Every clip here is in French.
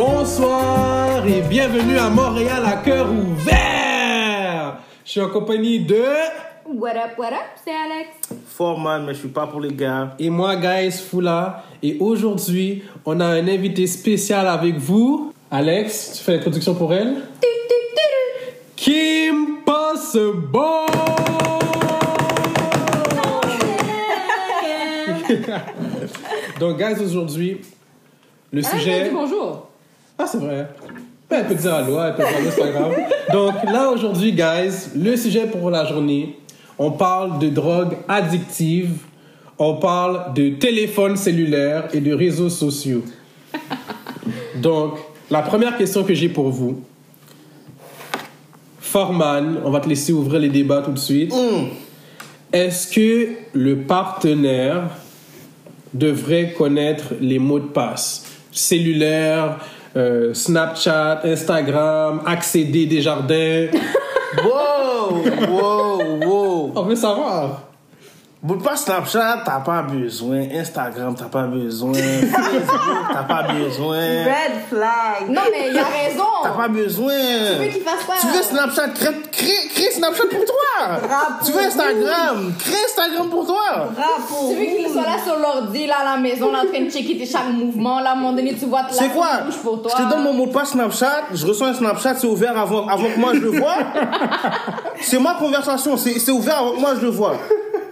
Bonsoir et bienvenue à Montréal à cœur ouvert. Je suis en compagnie de What up, what up, c'est Alex. Fort man, mais je suis pas pour les gars. et moi, guys Fula. Et aujourd'hui, on a un invité spécial avec vous. Alex, tu fais l'introduction pour elle? Kim Possible. Donc, guys, aujourd'hui, le Ah, sujet. dit bonjour. Ah, c'est vrai. Ben, elle peut dire allô, elle peut dire allô, c'est pas grave. Donc, là, aujourd'hui, guys, le sujet pour la journée, on parle de drogue addictive, on parle de téléphone cellulaire et de réseaux sociaux. Donc, la première question que j'ai pour vous, Forman, on va te laisser ouvrir les débats tout de suite. Est-ce que le partenaire devrait connaître les mots de passe? Cellulaire, euh, Snapchat, Instagram, accéder des jardins. Wow, wow, wow. On veut savoir. Bon, pas Snapchat, t'as pas besoin. Instagram, t'as pas besoin. Facebook, t'as pas besoin. Red flag. Non, mais il a raison. T'as pas besoin. Tu veux qu'il fasse quoi Tu veux Snapchat, crée, crée, crée Snapchat pour toi. Tu veux Instagram, crée Instagram pour toi. Bravo. Tu veux qu'il soit là sur l'ordi, là, à la maison, là, en train de checker tes chaque mouvement, là, à un moment donné, tu vois la C'est quoi? pour toi. Je te donne mon mot de passe Snapchat, je reçois un Snapchat, c'est ouvert avant, avant que moi je le vois. c'est ma conversation, c'est c'est ouvert avant que moi je le vois.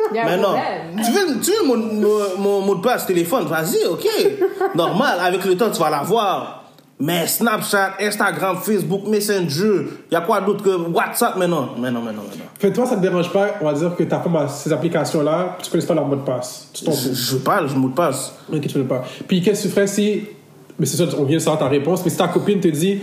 Problème. Tu veux, tu veux mon, mon, mon mot de passe téléphone, vas-y, ok. Normal, avec le temps, tu vas l'avoir. Mais Snapchat, Instagram, Facebook, Messenger, il y a quoi d'autre que WhatsApp? Maintenant Mais non, mais non, mais non. Fait toi, ça te dérange pas, on va dire que t'as pas ces applications-là, tu connais pas leur mot de passe? Tu Je, je parle, je mot de passe. Ok, tu veux pas. Puis qu'est-ce que tu ferais si. Mais c'est ça, on vient de savoir ta réponse, mais si ta copine te dit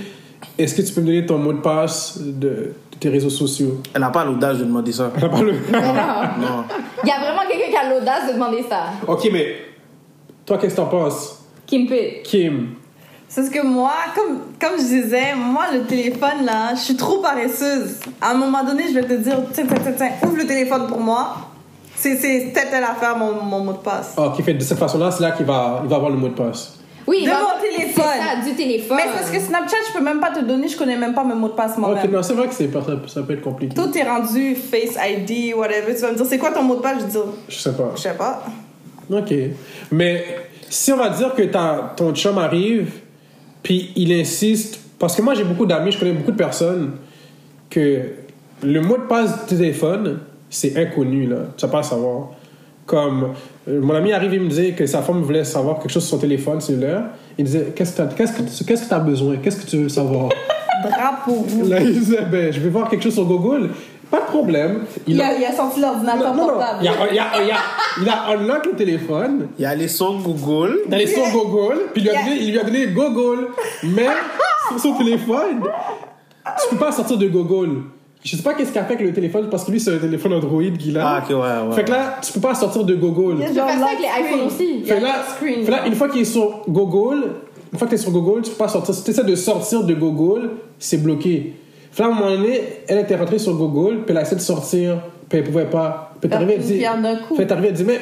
Est-ce que tu peux me donner ton mot de passe de tes réseaux sociaux Elle n'a pas l'audace de demander ça. T'as pas le- Non. Il y a vraiment quelqu'un qui a l'audace de demander ça. ok, mais toi, qu'est-ce que t'en penses? Kimpé. Kim C'est ce que moi, comme, comme je disais, moi, le téléphone, là, je suis trop paresseuse. À un moment donné, je vais te dire, tiens, tiens, tiens, tiens, ouvre le téléphone pour moi. C'est c'est telle, telle affaire, mon, mon mot de passe. Ok, fait de cette façon-là, c'est là qu'il va, il va avoir le mot de passe. Oui, De va- mon téléphone. C'est ça, du téléphone. Mais c'est parce que Snapchat, je peux même pas te donner, je connais même pas mes mots de passe Ok, moi-même. non, c'est vrai que c'est, ça, ça peut être compliqué. Tout est rendu Face ID, whatever. Tu vas me dire, c'est quoi ton mot de passe? Je dire, Je sais pas. je sais pas. Ok. Mais si on va dire que ta- ton chum arrive, puis il insiste, parce que moi j'ai beaucoup d'amis, je connais beaucoup de personnes, que le mot de passe du téléphone, c'est inconnu, là. Tu vas pas le savoir. Comme mon ami arrive, il me disait que sa femme voulait savoir quelque chose sur son téléphone cellulaire. Il disait Qu'est-ce que tu qu'est-ce que, qu'est-ce que as besoin? Qu'est-ce que tu veux savoir? Bravo. Là, il disait Ben, je vais voir quelque chose sur Google. Pas de problème. Il a- a, il a sorti l'ordinateur non, non, non. portable. Il a, il a, il a, il a unlock le téléphone. Il a les sons Google. d'aller sur Google, puis il lui a donné, il lui a donné Google. Mais sur son téléphone, tu peux pas sortir de Google. Je sais pas qu'est-ce qu'il a fait avec le téléphone, parce que lui, c'est un téléphone Android qu'il a. Ah, ok, ouais, ouais. Fait que là, tu peux pas sortir de Google. Il y a ça avec les iPhones aussi. Fait là, fait là, une fois qu'il est sur Google, une fois que tu es sur Google, tu peux pas sortir. Si tu essaies de sortir de Google, c'est bloqué. Fait là, à un moment donné, elle était rentrée sur Google, puis elle a essayé de sortir, puis elle pouvait pas. Puis t'es pierre d'un coup. Fait t'es arrivé, elle dit, mais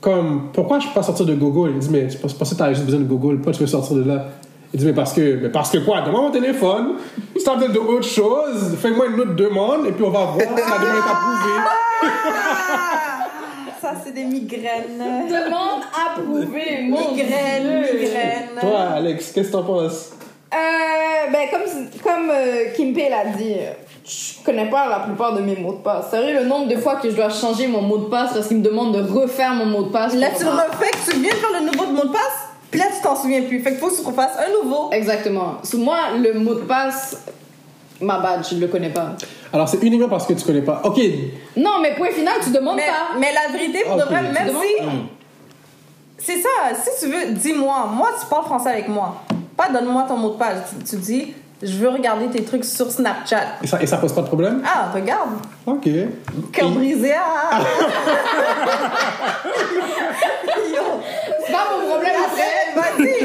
comme, pourquoi je peux pas sortir de Google? Il dit, mais c'est parce que t'as juste besoin de Google, pourquoi tu veux sortir de là? Il dit, mais parce que, mais parce que quoi? Donne-moi mon téléphone, si t'as besoin d'autre chose, fais-moi une autre demande, et puis on va voir si la demande est approuvée. Ça, c'est des migraines. Demande approuvée, mon Migraine, migraine. Toi, Alex, qu'est-ce que t'en penses? Euh, ben, comme, comme euh, Kimpé l'a dit, je connais pas la plupart de mes mots de passe. Sérieux, le nombre de fois que je dois changer mon mot de passe parce qu'il me demande de refaire mon mot de passe. Là, tu le refais, que tu viens de faire le nouveau de mot de passe, puis là, tu t'en souviens plus. Fait qu'il faut que tu refasses un nouveau. Exactement. Sous moi, le mot de passe, ma bad, je le connais pas. Alors, c'est uniquement parce que tu connais pas. Ok, Non, mais point final, tu demandes Mais, pas. mais la vérité, pour de Ok. vrai, même demandes si. C'est ça, si tu veux, dis-moi. Moi, tu parles français avec moi. Pas donne-moi ton mot de passe. Tu, tu dis, je veux regarder tes trucs sur Snapchat. et ça, et ça pose pas de problème? Ah, regarde. Ok. Cœur Et- brisé. Ah. Yo. C'est pas mon problème après. Vas-y.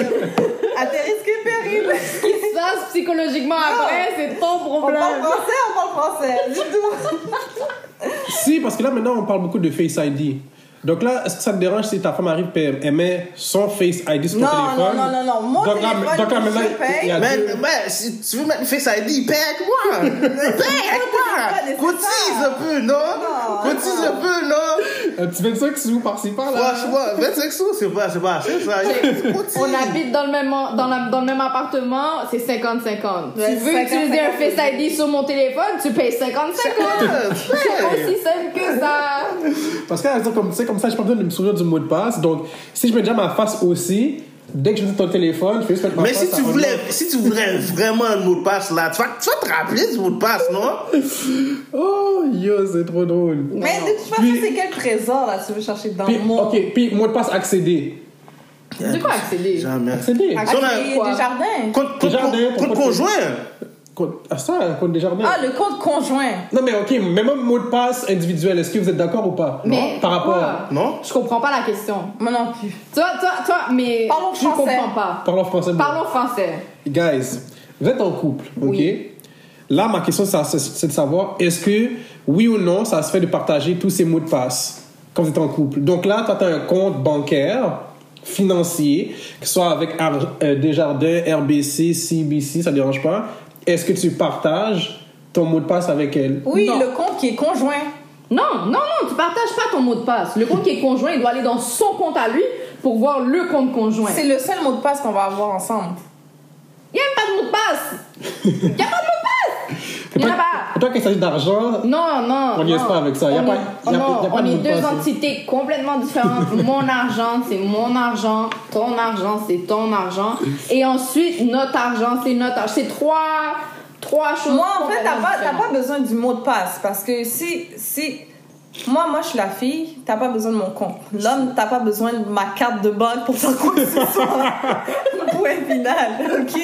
À tes risques et périls. Ce qui se passe psychologiquement après, c'est ton On problème. parle français, on parle français. Du tout. Si, parce que là, maintenant, on parle beaucoup de Face ID. Donc là, est-ce que ça te dérange si ta femme arrive et elle met son Face ID sur ton téléphone? non, non, non, non. Mon donc là, téléphone, donc là, je maintenant, paye. il y a Mais, deux- mais si tu veux mettre Face ID, paye avec moi. paye avec moi. Cotise un peu, non? Non, Cotise un peu, non? un petit 25 sous par-ci par-là. Franchement, 25 sous, c'est pas, c'est pas assez, ça. On habite dans le même, dans la- dans le même appartement, c'est 50-50. Ouais, tu veux 50-50. utiliser un Face ID sur mon téléphone, tu payes 50-50. C'est aussi simple que ça. Parce que, exemple, comme, tu sais, comme ça, j'ai pas besoin de me souvenir du mot de passe. Donc, si je mets déjà ma face aussi, dès que je mets ton téléphone, je fais juste mettre ma Mais face si tu voulais, si tu voudrais vraiment un mot de passe là, tu vas, tu vas te rappeler du mot de passe, non? Oh, yo, c'est trop drôle. Mais de toute façon, c'est quel trésor là tu veux chercher dans Puis, mon. ok, puis mot de passe accéder. De quoi accéder? Jamais. Accéder. Si on a- c'est Quoi? des jardins. Compte compte- conjoint. Compte- Ah, ça, compte des jardins. Ah, le compte conjoint. Non, mais ok, mais même mot de passe individuel, est-ce que vous êtes d'accord ou pas? Mais Par rapport. pourquoi? Non? Je comprends pas la question. Moi non plus. Toi, toi, toi, mais Parlons je français. comprends pas. Parlons français. Parlons français. Guys, vous êtes en couple, ok? Oui. Là, ma question, c'est de savoir, est-ce que, oui ou non, ça se fait de partager tous ces mots de passe quand vous êtes en couple? Donc là, tu as un compte bancaire, financier, que ce soit avec Ar- euh, Desjardins, RBC, CBC, ça ne dérange pas. Est-ce que tu partages ton mot de passe avec elle? Oui, Non. le compte qui est conjoint. Non, non, non, tu partages pas ton mot de passe. Le compte qui est conjoint, il doit aller dans son compte à lui pour voir le compte conjoint. C'est le seul mot de passe qu'on va avoir ensemble. Il n'y a même pas de mot de passe. Il n'y a pas de mot de passe. Il n'y en a pas. Toi, quand il s'agit d'argent, Non, non. On n'y est pas avec ça. Y a On pas- est- y a- non, y a pas on est deux entités complètement différentes. mon argent, c'est mon argent. Ton argent, c'est ton argent. Et ensuite, notre argent, c'est notre argent. C'est trois, trois choses. Moi, en fait, t'as pas, pas besoin du mot de passe parce que si, si, moi, moi, je suis la fille, t'as pas besoin de mon compte. L'homme, t'as pas besoin de ma carte de banque pour faire quoi que ce soit. Point final, ok?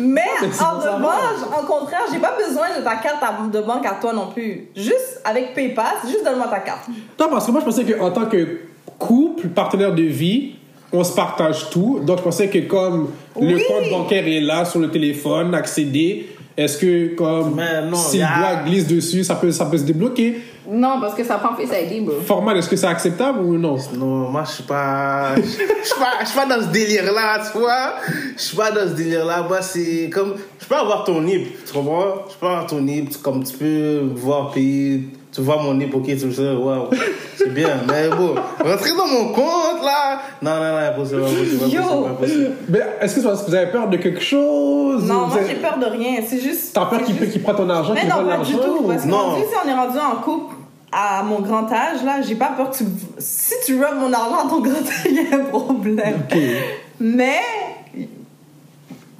Mais en revanche, en contraire, j'ai pas besoin de ta carte de banque à toi non plus. Juste avec PayPass, juste donne-moi ta carte. Non, parce que moi, je pensais qu'en tant que couple, partenaire de vie, on se partage tout. Donc, je pensais que comme le compte bancaire est là sur le téléphone, accéder, est-ce que comme non, si le doigt glisse dessus, ça peut, ça peut se débloquer? Non, parce que ça prend Face ID, bro. Formal, est-ce que c'est acceptable ou non? Non, moi, je suis pas. Je suis pas, je suis pas dans ce délire-là, tu vois? Je suis pas dans ce délire-là. Moi, c'est comme. Je peux avoir ton NIP, tu comprends? Je peux avoir ton tu- comme tu peux voir payer. Tu vois mon NIP, ok, tu sais, waouh. C'est bien, mais bon. Rentrer dans mon compte, là. Non, non, non, impossible, impossible, Yo. impossible, impossible. Mais est-ce que c'est parce que vous avez peur de quelque chose? Non, moi, avez- j'ai peur de rien. C'est juste. T'as peur qu'il juste- qu'il prend ton argent, Mais non, pas du tout. ou- Parce que Non. rendu, si on est rendu en couple à mon grand âge, là, j'ai pas peur que tu. Si tu veux mon argent à ton grand âge, il y a un problème. Ok. Mais.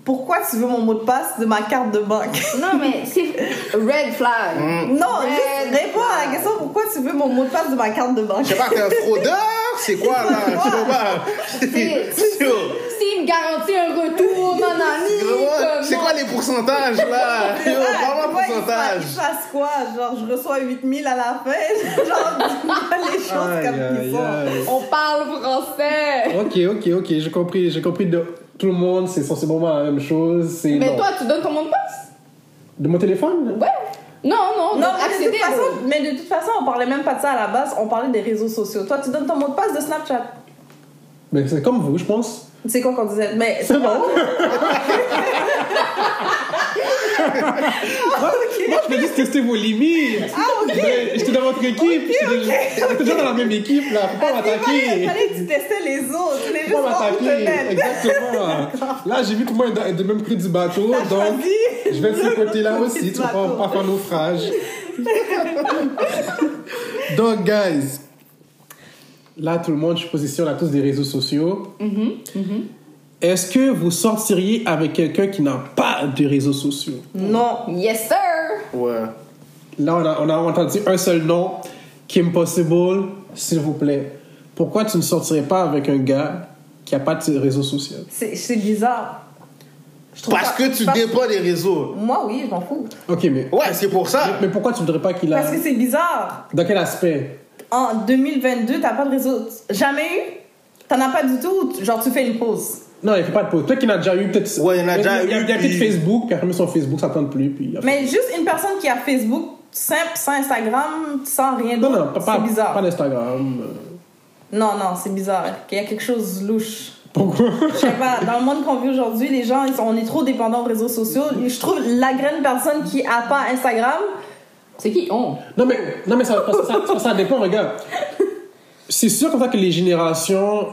Pourquoi tu veux mon mot de passe de ma carte de banque? Non, mais c'est red flag. Non, Red juste réponds à la flag. question pourquoi tu veux mon mot de passe de ma carte de banque? Je sais pas, t'es un fraudeur? C'est quoi, là? Je sais pas. C'est- me garantit un retour, mon ami, C'est quoi les pourcentages, là? Yo, parle-moi pourcentage. il fasse quoi? Genre, je reçois 8000 à la fin? Genre, dis-moi les choses Aïe, comme aïe, ils sont. On parle français. Ok, ok, ok, j'ai compris, j'ai compris de tout le monde, c'est sensiblement la même chose. C'est Mais non. toi, tu donnes ton mot de passe? De mon téléphone? Ouais. Non, non, Non, mais de, accéder, toute façon, mais de toute façon, on parlait même pas de ça à la base, on parlait des réseaux sociaux. Toi, tu donnes ton mot de passe de Snapchat. Mais c'est comme vous, je pense. C'est quoi qu'on disait? Mais C'est bon. Moi, je veux juste tester vos limites. Ah, ok. J'étais dans votre équipe. déjà- j'étais déjà dans la même équipe, là. Faut pas fallait, il m'attaquer. fallait que tu testais les autres. Faut pas m'attaquer. Exactement. Là, j'ai vu que moi, est de même prix du bateau. T'as Donc, choisi je vais de ce côté-là aussi. Tu vas pas, faire naufrage. Donc, guys. Là, tout le monde, je suis position, on a tous des réseaux sociaux. Est-ce que vous sortiriez avec quelqu'un qui n'a pas de réseaux sociaux? Non. Yes, sir. Ouais. Là, on a, on a entendu un seul nom, Kim Possible, s'il vous plaît. Pourquoi tu ne sortirais pas avec un gars qui n'a pas de réseaux sociaux? C'est c'est bizarre. Je trouve Parce ça- que tu parce- dépends des réseaux. Moi, oui, je m'en fous. Ok, mais, Ouais, c'est pour ça. mais pourquoi tu ne voudrais pas qu'il a... Parce que c'est bizarre. Dans quel aspect? En 2022, t'as pas de réseau. Jamais eu? T'en as pas du tout? Genre, tu fais une pause. Non, il ne fait pas de pause. Peut-être qu'il en a déjà eu, peut-être... Ouais, il en a déjà Il y a, eu, il y a peut-être puis- Facebook, puis après, son Facebook, ça tente plus, puis... Mais juste une personne qui a Facebook, simple, sans Instagram, sans rien Non, d'autre. non, pas, pas, C'est bizarre. pas d'Instagram. euh. Non, non, c'est bizarre. Il y a quelque chose de louche. Pourquoi? Je sais pas, dans le monde qu'on vit aujourd'hui, les gens, ils sont, on est trop dépendants aux réseaux sociaux. Et je trouve la graine personne qui a pas Instagram, C'est qui? On Non, mais, non, mais ça, ça, ça dépend, regarde. C'est sûr comme ça que les générations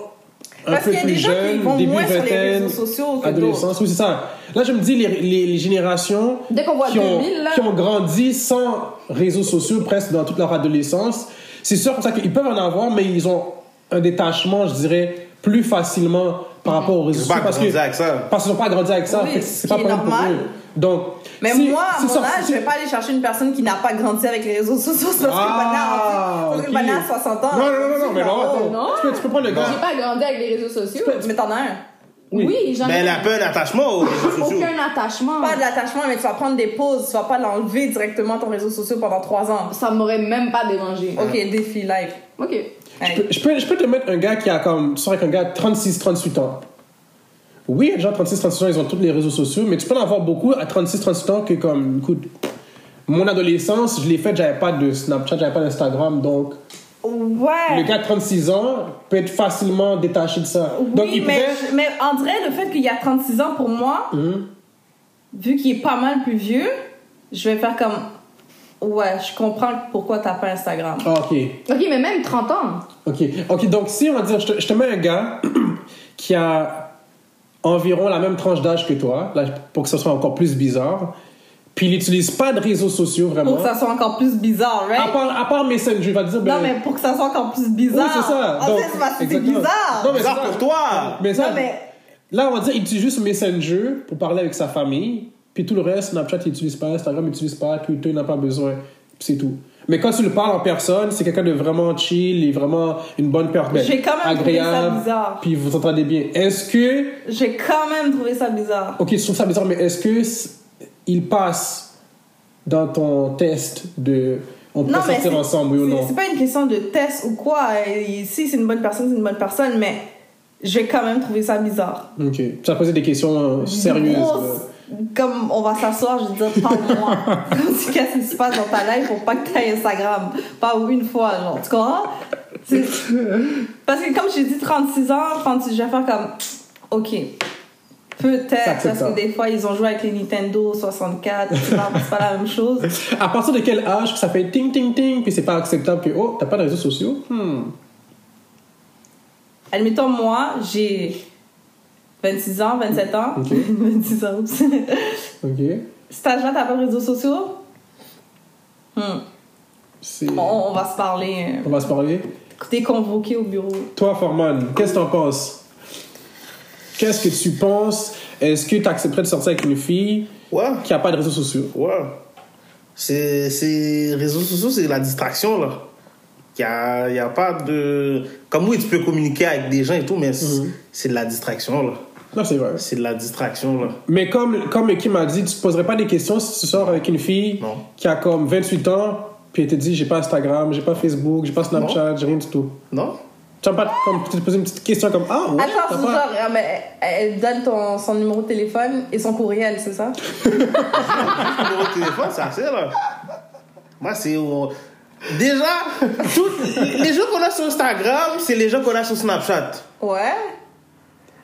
un Parce peu plus jeunes, début vingtaine, adolescence, oui, c'est ça. Là, je me dis, les, les, les générations Dès qu'on voit qui, ont, 2000, là. qui ont grandi sans réseaux sociaux presque dans toute leur adolescence, c'est sûr comme ça qu'ils peuvent en avoir, mais ils ont un détachement, je dirais, plus facilement par rapport aux réseaux sociaux. pas Parce que- grandi avec ça. Parce qu'ils n'ont pas grandi avec ça. Oui, fait que ce c'est qui pas normal. Donc, Mais si- moi, à si mon ça- âge, si- je vais pas aller chercher une personne qui n'a pas grandi avec les réseaux sociaux parce que Ah, que le bonheur a 60 ans. Non, non, non, non, mais non, attends. non. Tu, peux, tu peux prendre le gars. J'ai pas grandi avec les réseaux sociaux. Mais t'en as un. Oui, j'en Mais ai elle a pas d'attachement aux réseaux sociaux. aucun attachement. Pas de l'attachement, mais tu vas prendre des pauses. Tu vas pas l'enlever directement ton réseau social pendant 3 ans. Ça m'aurait même pas dérangé. Ok, défi live. Ok. Je peux, je, peux, je peux te mettre un gars qui a comme. Tu sors avec un gars de 36-38 ans. Oui, les gens de 36-38 ans, ils ont tous les réseaux sociaux, mais tu peux en avoir beaucoup à 36-38 ans que, comme, écoute, mon adolescence, je l'ai faite, j'avais pas de Snapchat, j'avais pas d'Instagram, donc le Ouais. gars de 36 ans peut être facilement détaché de ça. donc, il mais, pourrait. je- mais en vrai, le fait qu'il y a 36 ans pour moi, Hum. vu qu'il est pas mal plus vieux, je vais faire comme. Ouais, je comprends pourquoi t'as pas Instagram. Ah, ok. Ok, mais même 30 ans. Ok, ok, donc si on va dire, je te, je te mets un gars qui a environ la même tranche d'âge que toi, là, pour que ce soit encore plus bizarre, puis il n'utilise pas de réseaux sociaux vraiment. Pour que ça soit encore plus bizarre, right? À part, à part Messenger, je vais te dire. ben, Non, mais pour que ça soit encore plus bizarre. Oui, c'est ça. En Donc, fait, c'est parce que c'est exactement. bizarre. Non, mais Bizarre pour toi. Mais ça, Non, mais- là, on va dire, il utilise juste Messenger pour parler avec sa famille, puis tout le reste, Snapchat, il n'utilise pas, Instagram, il n'utilise pas, Twitter, il n'a pas besoin, puis c'est tout. Mais quand tu le parles en personne, c'est quelqu'un de vraiment chill et vraiment une bonne personne. J'ai quand même trouvé ça bizarre. Puis vous entendez bien. Est-ce que J'ai quand même trouvé ça bizarre. Ok, je trouve ça bizarre, mais est-ce que il passe dans ton test de on peut Non, sortir ensemble, oui ou non? C'est pas une question de test ou quoi. Et si c'est une bonne personne, c'est une bonne personne, mais j'ai quand même trouvé ça bizarre. Ok. Tu as posé des questions euh, sérieuses. Grosse-. Comme on va s'asseoir, je vais dire, parle-moi. comme si qu'est-ce qui se passe dans ta life pour pas que tu Instagram? Pas une fois, genre. Tu comprends? Parce que comme j'ai dit 36 ans, 36, je vais faire comme, ok. Peut-être, parce que des fois, ils ont joué avec les Nintendo 64, tu vois, c'est pas la même chose. À partir de quel âge que ça fait ting ting ting, puis c'est pas acceptable que oh, t'as pas de réseaux sociaux? Hmm. Admettons, moi, j'ai 26 ans, 27 ans? Ok. 26 ans, oups. Ok. Âge-là, t'as pas de réseaux sociaux? Hmm. On, on va se parler. On va se parler. T'es convoqué au bureau. Toi, Forman, qu'est-ce que t'en penses? Qu'est-ce que tu penses? Est-ce que tu accepterais de sortir avec une fille Ouais. qui a pas de réseaux sociaux? Ouais. C'est, c'est, réseaux sociaux, c'est la distraction, là. Il y a, y a pas de. Comme oui, tu peux communiquer avec des gens et tout, mais c'est, c'est de la distraction, là. Non, c'est vrai. C'est de la distraction, là. Mais comme, comme Kim m'a dit, tu te poserais pas des questions si tu sors avec une fille Non. qui a comme 28 ans, puis elle te dit j'ai pas Instagram, j'ai pas Facebook, j'ai pas Snapchat, j'ai rien du tout. Non? Tu vas pas comme, te poser une petite question comme Ah, ouais, Attends, t'as c'est pas- genre, ah, mais elle donne ton, son numéro de téléphone et son courriel, c'est ça? numéro de téléphone, c'est assez, là. Moi, c'est. euh, Déjà, les gens qu'on a sur Instagram, c'est les gens qu'on a sur Snapchat. Ouais.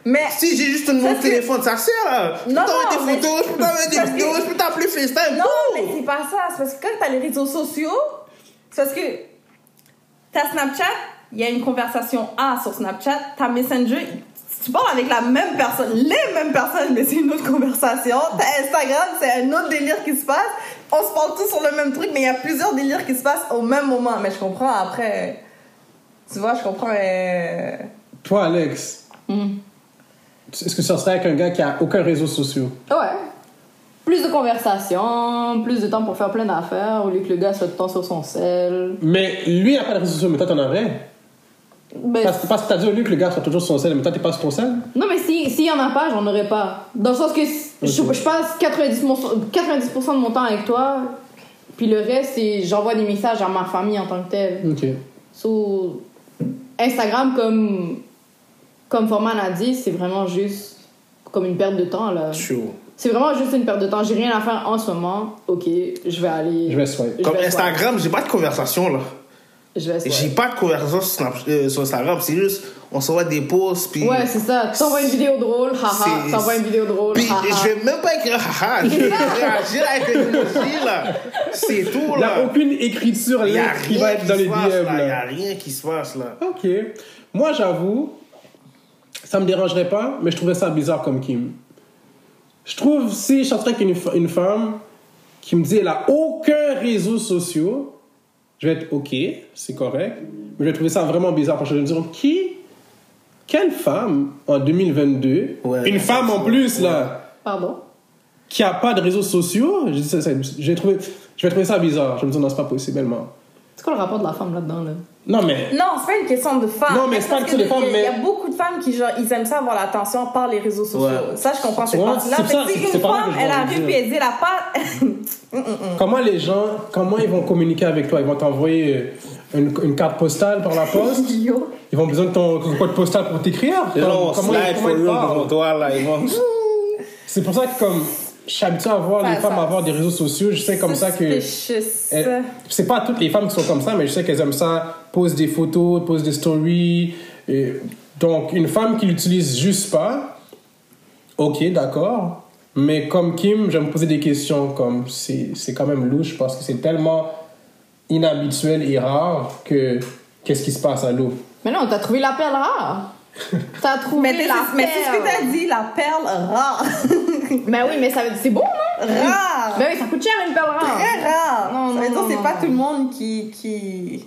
Mais. Si j'ai juste de Parce que- téléphone, c'est assez, là. Je peux Non, t'envoyer non, des mais- photos, je peux t'envoyer des parce que- vidéos, je peux t'appeler FaceTime. Non, tout. mais c'est pas ça. C'est parce que quand t'as les réseaux sociaux, c'est parce que t'as Snapchat, il y a une conversation A sur Snapchat, t'as Messenger, tu parles avec la même personne, les mêmes personnes, mais c'est une autre conversation. T'as Instagram, c'est un autre délire qui se passe. On se parle tous sur le même truc, mais il y a plusieurs délires qui se passent au même moment. Mais je comprends après. Tu vois, je comprends. euh, Toi, Alex, Hmm. Est-ce que tu sortirais avec un gars qui a aucun réseau social? Ouais. Plus de conversation, plus de temps pour faire plein d'affaires, au lieu que le gars soit tout le temps sur son sel. Mais lui, il a pas de réseaux sociaux, mais toi, t'en aurais. Ben, Parce, parce que t'as dit au lieu que le gars soit toujours sur son sel, mais toi, t'es pas sur ton sel? Non, mais si- s'il y en a pas, j'en aurais pas. Dans le sens que si- je, je passe 90%, 90 de mon temps avec toi, puis le reste, c'est j'envoie des messages à ma famille en tant que telle. Ok. So, Instagram, comme, comme Forman a dit, c'est vraiment juste comme une perte de temps. Là. C'est vraiment juste une perte de temps. J'ai rien à faire en ce moment. Ok, je vais aller. Je vais swipe. Comme vais Instagram, j'ai pas de conversation là. Je vais swipe. J'ai pas de conversation sur, Snap- euh, sur Instagram. C'est juste, on s'envoie des posts. Puis, Ouais, c'est ça. Tu t'envoies une vidéo drôle, haha. T'envoies une vidéo drôle, puis haha. je vais même pas écrire haha. Je vais réagir avec les emojis là. C'est tout Il n'y a là. aucune écriture Il y a là qui va rien être dans qui les se passe, DM. là. Il y là. a rien qui se passe là. Ok. Moi, j'avoue, ça me dérangerait pas, mais je trouverais ça bizarre comme Kim. Je trouve, si je sortirais avec une, une femme qui me dit elle a aucun réseau social, je vais être ok, c'est correct, mais je vais trouver ça vraiment bizarre parce que je vais me dire qui, quelle femme en 2022, Ouais. une femme en plus là, Pardon? qui a pas de réseaux sociaux, je, dis ça, ça- je vais trouver, je vais trouver ça bizarre. Je vais me dire non, c'est pas possible,ellement. C'est quoi le rapport de la femme là-dedans, là? Non mais Non, c'est pas une question de femmes. Non, mais c'est pas une question de que femmes, Il y a mais- beaucoup de femmes qui, genre, ils aiment ça avoir l'attention par les réseaux sociaux. Ouais. Ça, je comprends cette partie-là. c'est Mais ça, si c'est- une femme, elle arrive puis elle dit, elle a pas. Comment les gens, comment ils vont communiquer avec toi? Ils vont t'envoyer une, une carte postale par la poste? Ils vont besoin de ton code postal pour t'écrire? Comment, comment for ils parlent? devant toi là. Ils vont. C'est pour ça que comme je suis habitué à voir Ça- les femmes ça- avoir des réseaux sociaux, je sais comme ça que elles- c'est pas toutes les femmes qui sont comme ça, mais je sais qu'elles aiment ça, posent des photos, posent des stories. et donc une femme qui l'utilise juste pas, ok, d'accord. Mais comme Kim, je me poser des questions comme c'est c'est quand même louche parce que c'est tellement inhabituel et rare que qu'est-ce qui se passe à l'eau? Mais non, t'as trouvé la perle rare. T'as trouvé Mais, la mais c'est ce que perle. t'as dit, la perle rare. Mais oui, mais ça c'est bon, non? rare. Mais oui, ça coûte cher une perle rare. Très rare. Non, ça non, veut dire non, c'est pas non. tout le monde qui. qui...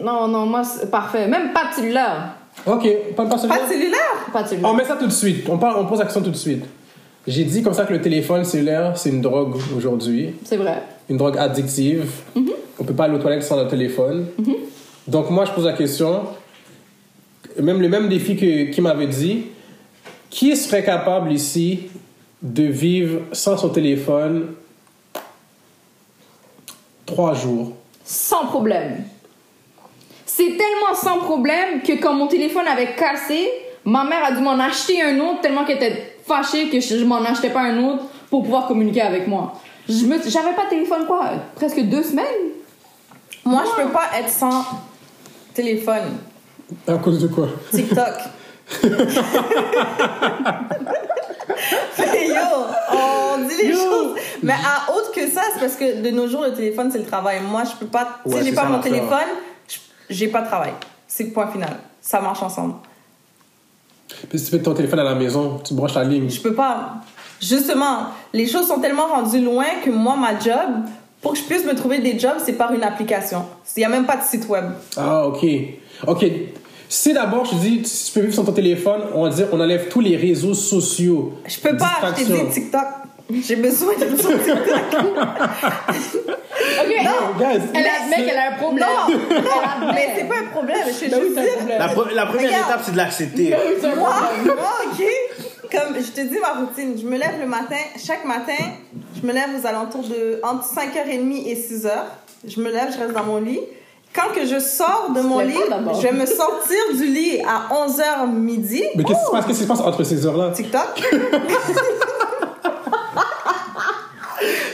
Non, non, moi, c'est parfait. Même pas de cellulaire. Ok, pas, pas de cellulaire? Pas de cellulaire. On met ça tout de suite. On, parle, on pose la question tout de suite. J'ai dit comme ça que le téléphone cellulaire, c'est une drogue aujourd'hui. C'est vrai. Une drogue addictive. On peut pas aller aux toilettes sans le téléphone. Donc moi, je pose la question. Même le même défi que, qui m'avait dit. Qui serait capable ici de vivre sans son téléphone trois jours? Sans problème. C'est tellement sans problème que quand mon téléphone avait cassé, ma mère a dû m'en acheter un autre tellement qu'elle était fâchée que je, m'en achetais pas un autre pour pouvoir communiquer avec moi. Je me, j'avais pas de téléphone quoi, presque deux semaines? Moi, je peux pas être sans téléphone. À cause de quoi? TikTok. Mais yo, on dit les Yo. choses. Mais à autre que ça, c'est parce que de nos jours, le téléphone, c'est le travail. Moi, je peux pas. Ouais, si j'ai c'est pas mon téléphone, je- j'ai pas de travail. C'est le point final. Ça marche ensemble. Puis si tu fais ton téléphone à la maison, tu branches la ligne. Je peux pas. Justement, les choses sont tellement rendues loin que moi, ma job, pour que je puisse me trouver des jobs, c'est par une application. Il y a même pas de site web. Ah, ok. Ok. Si d'abord, je te dis, si tu peux vivre sur ton téléphone, on va dire, on enlève tous les réseaux sociaux. Je peux pas, je t'ai Distraction. dit TikTok. J'ai besoin de sur TikTok. Ok. Non, guys. Elle admet qu'elle a un problème. Non, admet. mais c'est pas un problème. Je suis Ben juste dire. La, pre- la première Regarde. étape, c'est de l'accepter. C'est un Moi, moi, ok. Comme je te dis ma routine, je me lève le matin, chaque matin, je me lève aux alentours de entre 5h30 et 6h. Je me lève, je reste dans mon lit. Quand que je sors de mon lit, je vais me sortir du lit à 11h midi. Mais qu'est-ce qui se passe, qu'est-ce qui se passe entre ces heures-là? TikTok.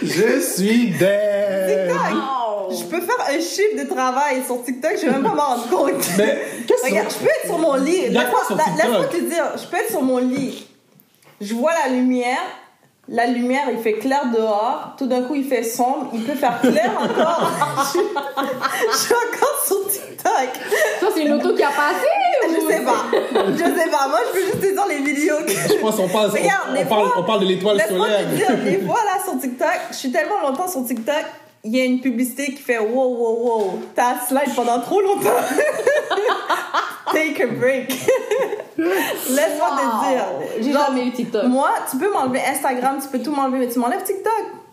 Je suis dead. TikTok. Je peux faire un chiffre de travail sur TikTok, je vais même pas m'en rendre compte. Mais qu'est-ce Regarde, je peux être sur mon lit. Laisse-moi te dire, je peux être sur mon lit. Je vois la lumière. La lumière, il fait clair dehors. Tout d'un coup, il fait sombre. Il peut faire clair encore. je, je suis encore sur TikTok. Toi, c'est une auto qui a passé Je ou- sais pas. Je sais pas. Moi, je peux juste te dire les vidéos que... Je pense qu'on parle, Regarde, on, on parle, on parle de l'étoile solaire. dire, des fois là sur TikTok, je suis tellement longtemps sur TikTok, il y a une publicité qui fait wow, wow, wow, t'as slide pendant trop longtemps. Take a break. Laisse-moi te dire. J'ai jamais eu TikTok. Moi, tu peux m'enlever Instagram, tu peux tout m'enlever, mais tu m'enlèves TikTok.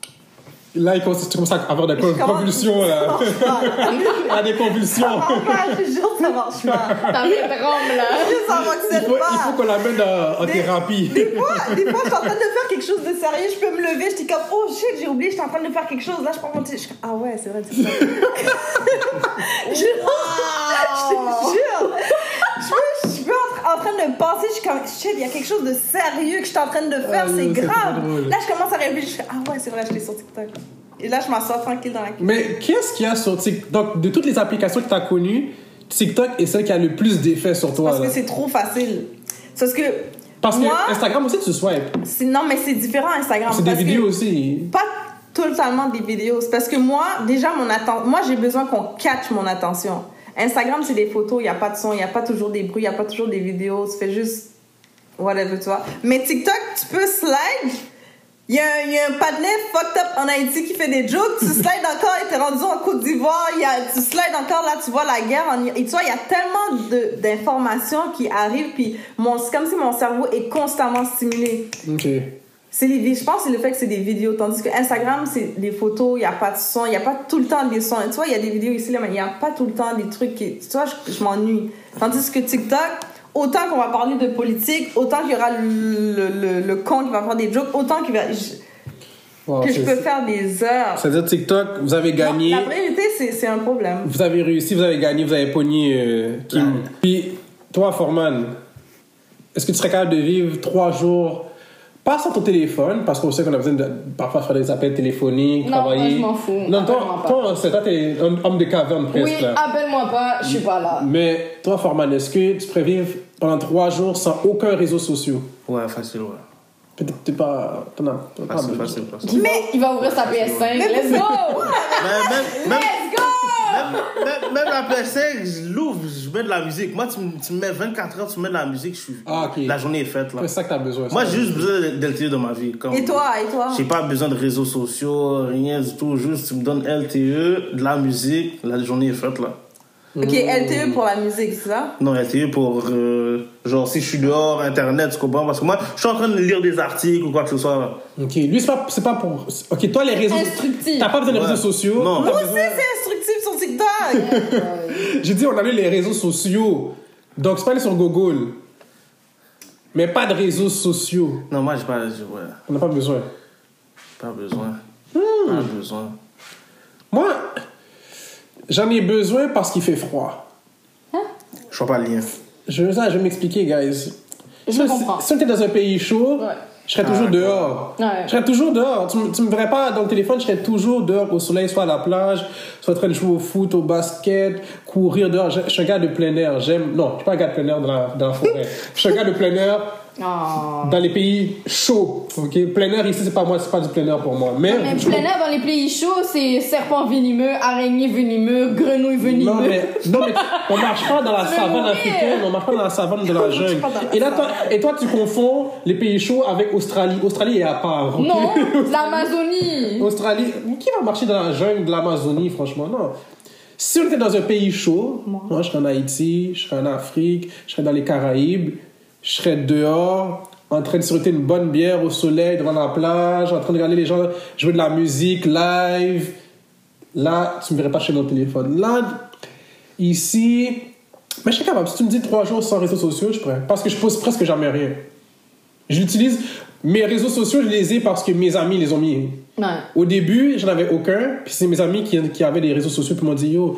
Là, il commence, tu commences à avoir des Je convulsions, Ça là. marche pas? Il a des Ça convulsions. marche pas, je te jure, ça marche pas. Ta vie tremble, là. Ça Il fonctionne faut, il pas. faut qu'on l'amène en, en Des- thérapie. Des fois, des fois, je suis en train de faire quelque chose de sérieux, je peux me lever, je dis comme, oh shit, j'ai oublié, je suis en train de faire quelque chose, là, je prends mon téléphone, je ah ouais, c'est vrai, c'est ça. je, je te jure, je en train de penser, je suis comme, shit, il y a quelque chose de sérieux que je suis en train de faire, Ah, c'est yo, c'est grave. Là, je commence à réfléchir, ah ouais, c'est vrai, je l'ai sur TikTok. Et là, je m'assois tranquille dans la cuisine. Mais qu'est-ce qu'il y a sur TikTok? Donc, de toutes les applications que tu as connues, TikTok est celle qui a le plus d'effet sur toi. Parce là. que c'est trop facile. C'est Parce que. Parce moi, que Instagram aussi, tu swipes. non, mais c'est différent Instagram. C'est des vidéos aussi. Pas totalement des vidéos. C'est parce que moi, déjà, mon atten- moi j'ai besoin qu'on catch mon attention. Instagram, c'est des photos, il n'y a pas de son, il n'y a pas toujours des bruits, il n'y a pas toujours des vidéos. Tu fais juste whatever, tu vois. Mais TikTok, tu peux slide. Il y, a un- un fucked up en Haïti qui fait des jokes. Tu slides encore et t'es rendu en Côte d'Ivoire. Tu slides encore là, tu vois la guerre. En, et tu vois, il y a tellement d'informations qui arrivent. Puis c'est comme si mon cerveau est constamment stimulé. Ok. C'est les je pense que c'est le fait que c'est des vidéos, tandis que Instagram, c'est des photos, il n'y a pas de son, il n'y a pas tout le temps des sons. Tu vois, il y a des vidéos ici, là, mais il n'y a pas tout le temps des trucs qui. Tu vois, je, je m'ennuie. Tandis que TikTok, autant qu'on va parler de politique, autant qu'il y aura le, le, le, le con qui va faire des jokes, autant qu'il va, je- Wow, que je peux faire des heures. C'est-à-dire TikTok, vous avez gagné. Non, la priorité, c'est c'est un problème. Vous avez réussi, vous avez gagné, vous avez pogné euh, Kim. Puis, toi, Forman, est-ce que tu serais capable de vivre trois jours, pas sans ton téléphone, parce qu'on sait qu'on a besoin de parfois faire des appels téléphoniques, Non, travailler. moi, je m'en fous. Non, toi, c'est toi, t'es un homme de caverne presque. Oui, appelle-moi pas, je suis pas là. Mais toi, Forman, est-ce que tu pourrais vivre pendant trois jours sans aucun réseau social? Ouais, facile, ouais. Peut-être t'es pas. T'en as Facile, facile, facile. Il va, il va ouvrir sa PS5. Let's go! Mais Let's go! Même, même, même la PS5, je l'ouvre, je mets de la musique. Moi, tu, tu me mets 24 heures, tu mets de la musique, je suis... Ah, la journée est faite, là. C'est ça que t'as besoin. Moi, j'ai juste besoin d'LTE dans ma vie. Comme... Et toi, et toi? J'ai pas besoin de réseaux sociaux, rien du tout. Juste, tu me donnes LTE, de la musique, la journée est faite, là. Ok, LTE pour la musique, c'est ça? Non, LTE pour, euh, genre, si je suis dehors, Internet, tu comprends? Parce que moi, je suis en train de lire des articles ou quoi que ce soit, là. Ok, lui, c'est pas, c'est pas pour. Ok, toi, les réseaux. Instructif. T'as pas besoin de Ouais. réseaux sociaux. Non. Moi besoin- aussi, c'est instructif sur TikTok! J'ai dit, on avait les réseaux sociaux. Donc, c'est pas aller sur Google. Mais pas de réseaux sociaux. Non, moi, j'ai pas, j'ai- ouais, On n'a pas besoin. pas besoin. Hmm. Pas besoin. Moi, j'en ai besoin parce qu'il fait froid. Je vois pas le lien. Je, ça, je vais m'expliquer, guys. Je Si- comprends. Si on était dans un pays chaud, Ouais. Je serais toujours Ah, dehors. Ouais. Je serais toujours dehors. Tu, me- tu me verrais pas dans le téléphone, je serais toujours dehors au soleil, soit à la plage, soit en train de jouer au foot, au basket, courir dehors. Je, je suis un gars de plein air. J'aime. Non, je suis pas un gars de plein air dans la, dans la forêt. je suis un gars de plein air Oh. dans les pays chauds. Ok, plein air ici, c'est pas moi, c'est pas du plein air pour moi. Mais, Mais je- plein air dans les pays chauds, c'est serpent venimeux, araignée venimeux, grenouille venimeux. non mais, non, mais on marche pas dans la savane africaine, on marche pas dans la savane de la jungle. Et là, toi, et toi, tu confonds les pays chauds avec Australie. Australie est à part. Non, l'Amazonie. Australie, qui va marcher dans la jungle de l'Amazonie, franchement, non. Si on était dans un pays chaud, moi, je serais en Haïti, je serais en Afrique, je serais dans les Caraïbes, je serais dehors, en train de sauter une bonne bière au soleil devant la plage, en train de regarder les gens jouer de la musique live. Là, tu me verrais pas chez mon téléphone. Là, ici, mais je serais capable. Si tu me dis trois jours sans réseaux sociaux, je pourrais. Parce que je pose presque jamais rien. J'utilise mes réseaux sociaux, je les ai parce que mes amis les ont mis. Ouais. Au début, j'en avais aucun. Puis c'est mes amis qui, qui avaient des réseaux sociaux qui m'ont dit Yo,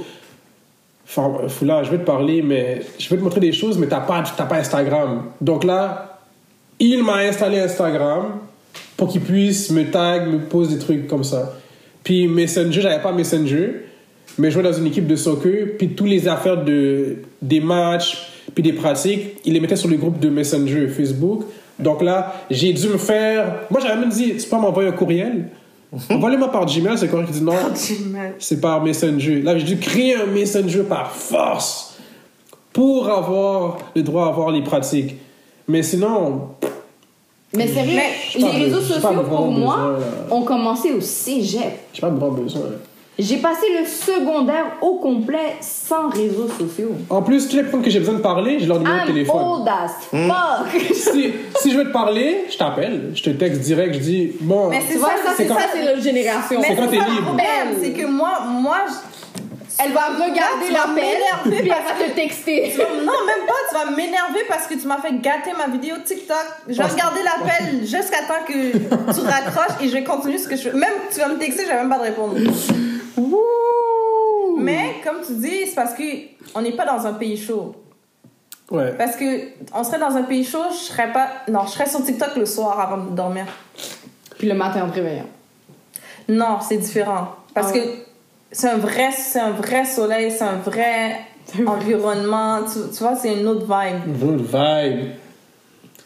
Foula, je vais te parler, mais je vais te montrer des choses, mais t'as pas, t'as pas Instagram. Donc là, il m'a installé Instagram pour qu'il puisse me tag, me pose des trucs comme ça. Puis Messenger, j'avais pas Messenger, mais je jouais dans une équipe de soccer, puis tous les affaires de, des matchs, puis des pratiques, il les mettait sur le groupe de Messenger Facebook. Donc là, j'ai dû me faire. Moi, j'avais même dit Tu peux m'envoyer un courriel Envoie-le-moi par Gmail, c'est correct. Il dit non, c'est par Messenger. Là, j'ai dû créer un Messenger par force pour avoir le droit à voir les pratiques. Mais sinon, Mais sérieux, J'ai les réseaux sociaux, pour moi, ont commencé au cégep. j'ai pas vraiment besoin. J'ai passé le secondaire au complet sans réseaux sociaux. En plus, tous les personnes que j'ai besoin de parler, j'ai leur numéro de I'm téléphone. old as fuck. Si, si je veux te parler, je t'appelle, je te texte direct, je dis bon. Mais c'est ça, ça, c'est quand- ça, c'est notre génération. Mais C'est quand t'es libre. problème, c'est que moi, moi, je- Elle va regarder vas l'appel, m'énerver puis elle va te texter. non, même pas, tu vas m'énerver parce que tu m'as fait gâter ma vidéo TikTok. Je vais regarder l'appel jusqu'à temps que tu raccroches et je vais continuer ce que je fais. Même tu vas me texter, je vais même pas te répondre. Mais comme tu dis, c'est parce que on n'est pas dans un pays chaud. Ouais. Parce que on serait dans un pays chaud, je serais pas. Non, je serais sur TikTok le soir avant de dormir. Puis le matin en te réveillant. Non, c'est différent. Parce Ah que c'est un vrai, c'est un vrai soleil, c'est un vrai environnement. Tu, tu vois, c'est une autre vibe. Good vibe.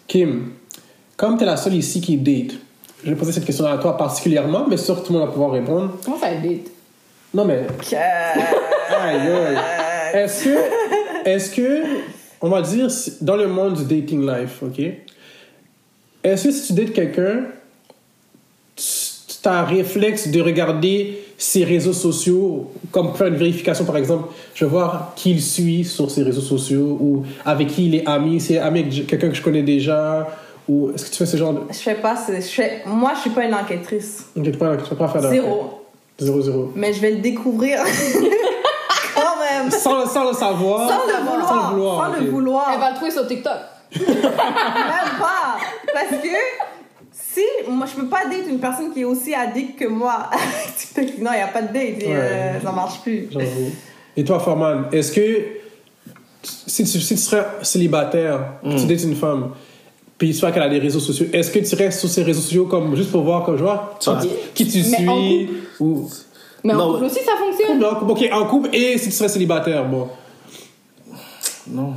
Kim, comme tu es la seule ici qui date, je vais poser cette question à toi particulièrement, mais sûr tout le monde va pouvoir répondre. Comment ça date? Non, mais. Aïe, aïe. Est-ce que. Est-ce que. On va dire, dans le monde du dating life, OK? Est-ce que si tu dates quelqu'un, tu as un réflexe de regarder ses réseaux sociaux, comme pour faire une vérification par exemple, je vais voir qui il suit sur ses réseaux sociaux ou avec qui il est ami, c'est ami avec quelqu'un que je connais déjà, ou est-ce que tu fais ce genre de. Je fais pas. Je fais, moi, je suis pas une enquêtrice. Tu pas, tu peux pas faire. Zéro. Zéro, zéro. Mais je vais le découvrir. Quand même. Sans, sans le savoir. Sans le vouloir. Sans le vouloir, Sans ok. le vouloir. Elle va le trouver sur TikTok. Même pas. Parce que si moi je peux pas date une personne qui est aussi addict que moi. TikTok, non, il y a pas de date. et, Ouais. euh, ça marche plus. J'avoue. Et toi, Forman, est-ce que si tu, si tu serais célibataire, tu dates une femme, puis tu vois qu'elle a des réseaux sociaux, est-ce que tu restes sur ses réseaux sociaux comme juste pour voir comme je vois Ça- qui, qui tu Mais en suis ou Mais en Non, couple aussi, ça fonctionne. Non, ok en couple et si tu serais célibataire bon Non.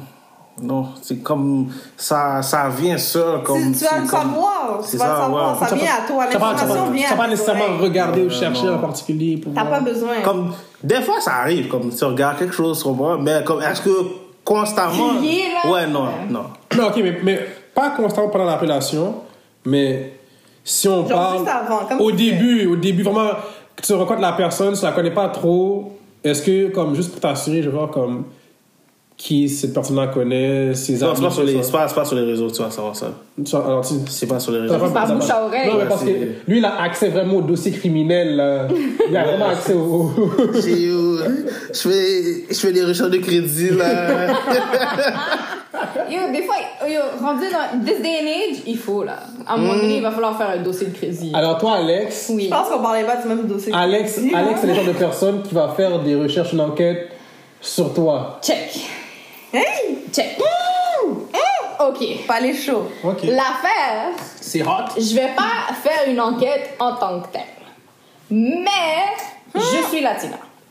Non. C'est comme. Ça, ça vient seul. Comme, Tu, tu vas c'est le comme- savoir. c'est Tu vas le savoir. Ça vient à toi. Tu tu L'information pas- vient tu pas à nécessairement toi. regarder ou chercher en particulier pour T'as pas besoin. Comme, des fois, ça arrive, comme tu regardes quelque chose mais comme, est-ce que constamment. Crier, là? Ouais, non, non. Non, ok, mais, mais pas constant pendant la relation, mais si on Genre parle juste avant, comme au début, au début vraiment tu rencontres la personne, tu la connais pas trop, est-ce que comme juste pour t'assurer, je voir comme qui cette personne-là connaît, ses Non, amis. c'est pas, les, ça? c'est pas, c'est pas sur les réseaux, tu vas savoir ça. Vois, alors, tu- C'est pas sur les réseaux. pas t'as bouche à oreille. Non, mais parce que c'est- lui, il a accès vraiment au dossier criminel. là. Il a vraiment accès au. J'ai, euh, je fais, je fais des recherches de crédit, là. Yo, des fois, yo, rendu dans this day and age, il faut là. À un moment donné, il va falloir faire un dossier de crédit. alors, toi, Alex. oui. Je pense qu'on parlait pas du même dossier. Alex, dis, Alex, hein. c'est le genre de personne qui va faire des recherches, une enquête sur toi. Check. Hey! Check. Ok. Pas les chauds. Ok. L'affaire, C'est hot. je vais pas faire une enquête en tant que telle. Mais je suis latina.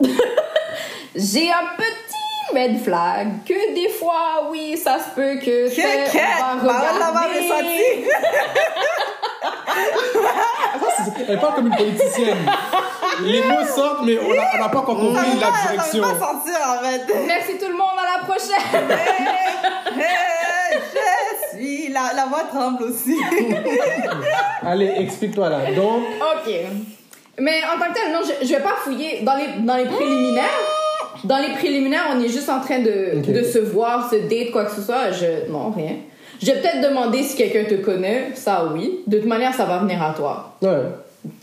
J'ai un petit red flag que des fois, oui, ça se peut que Que on regarder. ressenti. Elle parle comme une politicienne. Les mots sortent, mais on n'a on pas encore compris la va pas, ça direction. va pas sentir en fait. Merci tout le monde, à la prochaine. Hey, je suis. La, la voix tremble aussi. Allez, explique-toi là. Donc, Ok. Mais en tant que tel, non, je, je vais pas fouiller dans les, dans les préliminaires. Dans les préliminaires, on est juste en train de, de se voir, se date, quoi que ce soit. Je, non, rien. Je vais peut-être demander si quelqu'un te connaît. Ça, oui. De toute manière, ça va venir à toi. ouais.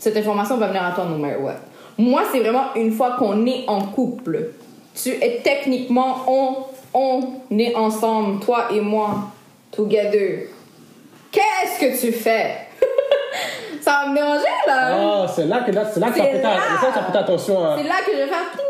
Cette information va venir à toi no matter what. Moi, c'est vraiment une fois qu'on est en couple. Tu es techniquement, on, on est ensemble, toi et moi, together. Qu'est-ce que tu fais? ça va me déranger, là. Ah, c'est là que, c'est là que là. c'est là tu as prêté attention C'est là que je vais faire.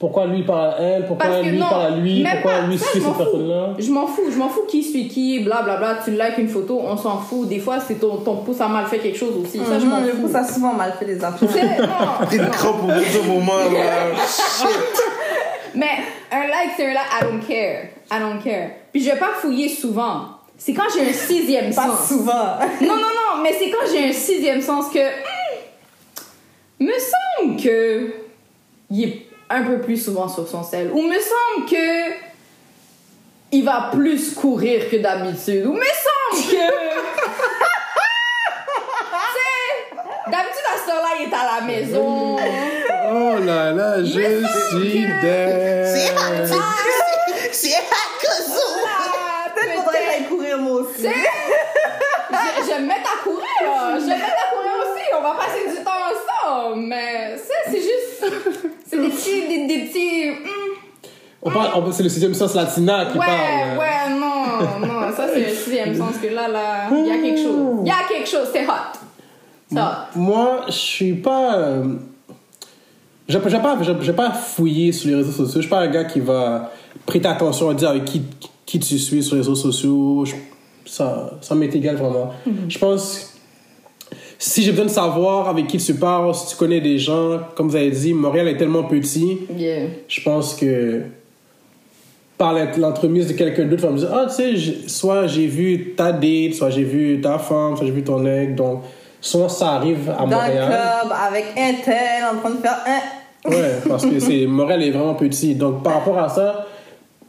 Pourquoi lui parle à elle, pourquoi Parce que lui non, parle à lui, pourquoi pas, lui ça, suit je m'en cette fous. personne-là. Je m'en fous, je m'en fous qui suit qui, blablabla. Tu likes une photo, on s'en fout. Des fois, c'est ton, ton pouce a mal fait quelque chose aussi. Ça, je m'en Mhm, Le fous. ça a souvent mal fait les affaires. Une crampe au bout de moment, là. Shit. Mais un like, c'est un like, I don't care. I don't care. Puis je vais pas fouiller souvent. C'est quand j'ai un sixième Pas sens. souvent. Non, non, non, mais c'est quand j'ai un sixième sens que. hmm, me semble que. Il est un peu plus souvent sur son sel. Ou me semble que. Il va plus courir que d'habitude. Ou me semble que. D'habitude, à ce là il est à la maison. Oh là là, je suis C'est dead. hot. C'est Peut-être faudrait que j'aille courir moi aussi. Je, je vais me mettre à courir, là. Je vais me mettre à courir aussi. On va passer du temps ensemble. Mais c'est juste. C'est des petits. Des, des petits. hmm. On parle, c'est le sixième sens latina qui Ouais, parle. ouais, non, non. Ça, c'est le sixième sens que là, là, il y a quelque chose. Il y a quelque chose, c'est hot. Hot. Moi, je suis pas. euh, Je vais pas, pas fouiller sur les réseaux sociaux. Je suis pas un gars qui va prêter attention à dire avec qui, qui tu suis sur les réseaux sociaux. Je- ça, ça m'est égal vraiment. Je pense, si j'ai besoin de savoir avec qui tu parles, si tu connais des gens, comme vous avez dit, Montréal est tellement petit, Yeah. je pense que par l'ent- l'entremise de quelqu'un d'autre, va me dire, ah, tu sais, soit j'ai vu ta date, soit j'ai vu ta femme, soit j'ai vu ton ex. Donc, soit ça arrive à Dans le Montréal. club, avec un tel, en train de faire un. Ouais, parce que c'est Montréal est vraiment petit. Donc, par rapport à ça,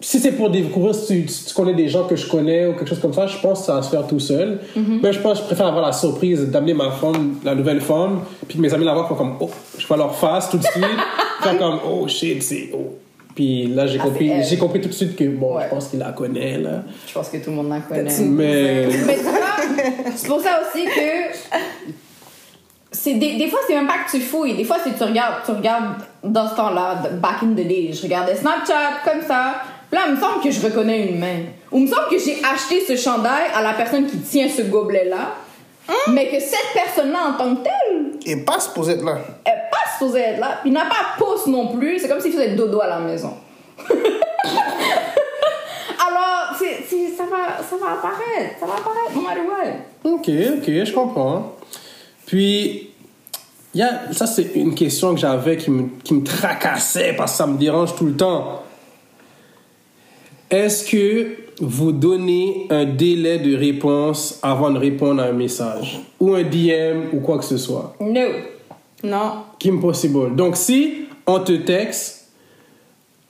si c'est pour découvrir si tu, si tu connais des gens que je connais ou quelque chose comme ça, je pense que ça va se faire tout seul. Mais je pense que je préfère avoir la surprise d'amener ma femme, la nouvelle femme, puis que mes amis la voient comme, oh, je vois leur face tout de suite, faire comme, oh shit, c'est, oh. Puis là, j'ai Ah, compris, j'ai compris tout de suite que, bon, Ouais. je pense qu'il la connaît, là. Je pense que tout le monde la connaît. Mais, Mais tu vois, c'est pour ça aussi que c'est des, des fois c'est même pas que tu fouilles des fois c'est que tu regardes tu regardes dans ce temps-là back in the day je regardais Snapchat comme ça là il me semble que je reconnais une main. Ou il me semble que j'ai acheté ce chandail à la personne qui tient ce gobelet là mais que cette personne là en tant que telle Et pas supposé être là. elle est pas supposée être là. Puis il n'a pas pouce non plus. C'est comme s'il faisait dodo à la maison. Alors c'est- ça va ça va apparaître. Ça va apparaître no matter what ok, ok, je comprends. Puis, y a, ça, c'est une question que j'avais qui me, qui me tracassait parce que ça me dérange tout le temps. Est-ce que vous donnez un délai de réponse avant de répondre à un message ou un DM ou quoi que ce soit? no Non. Kim Possible. Donc, si on te texte,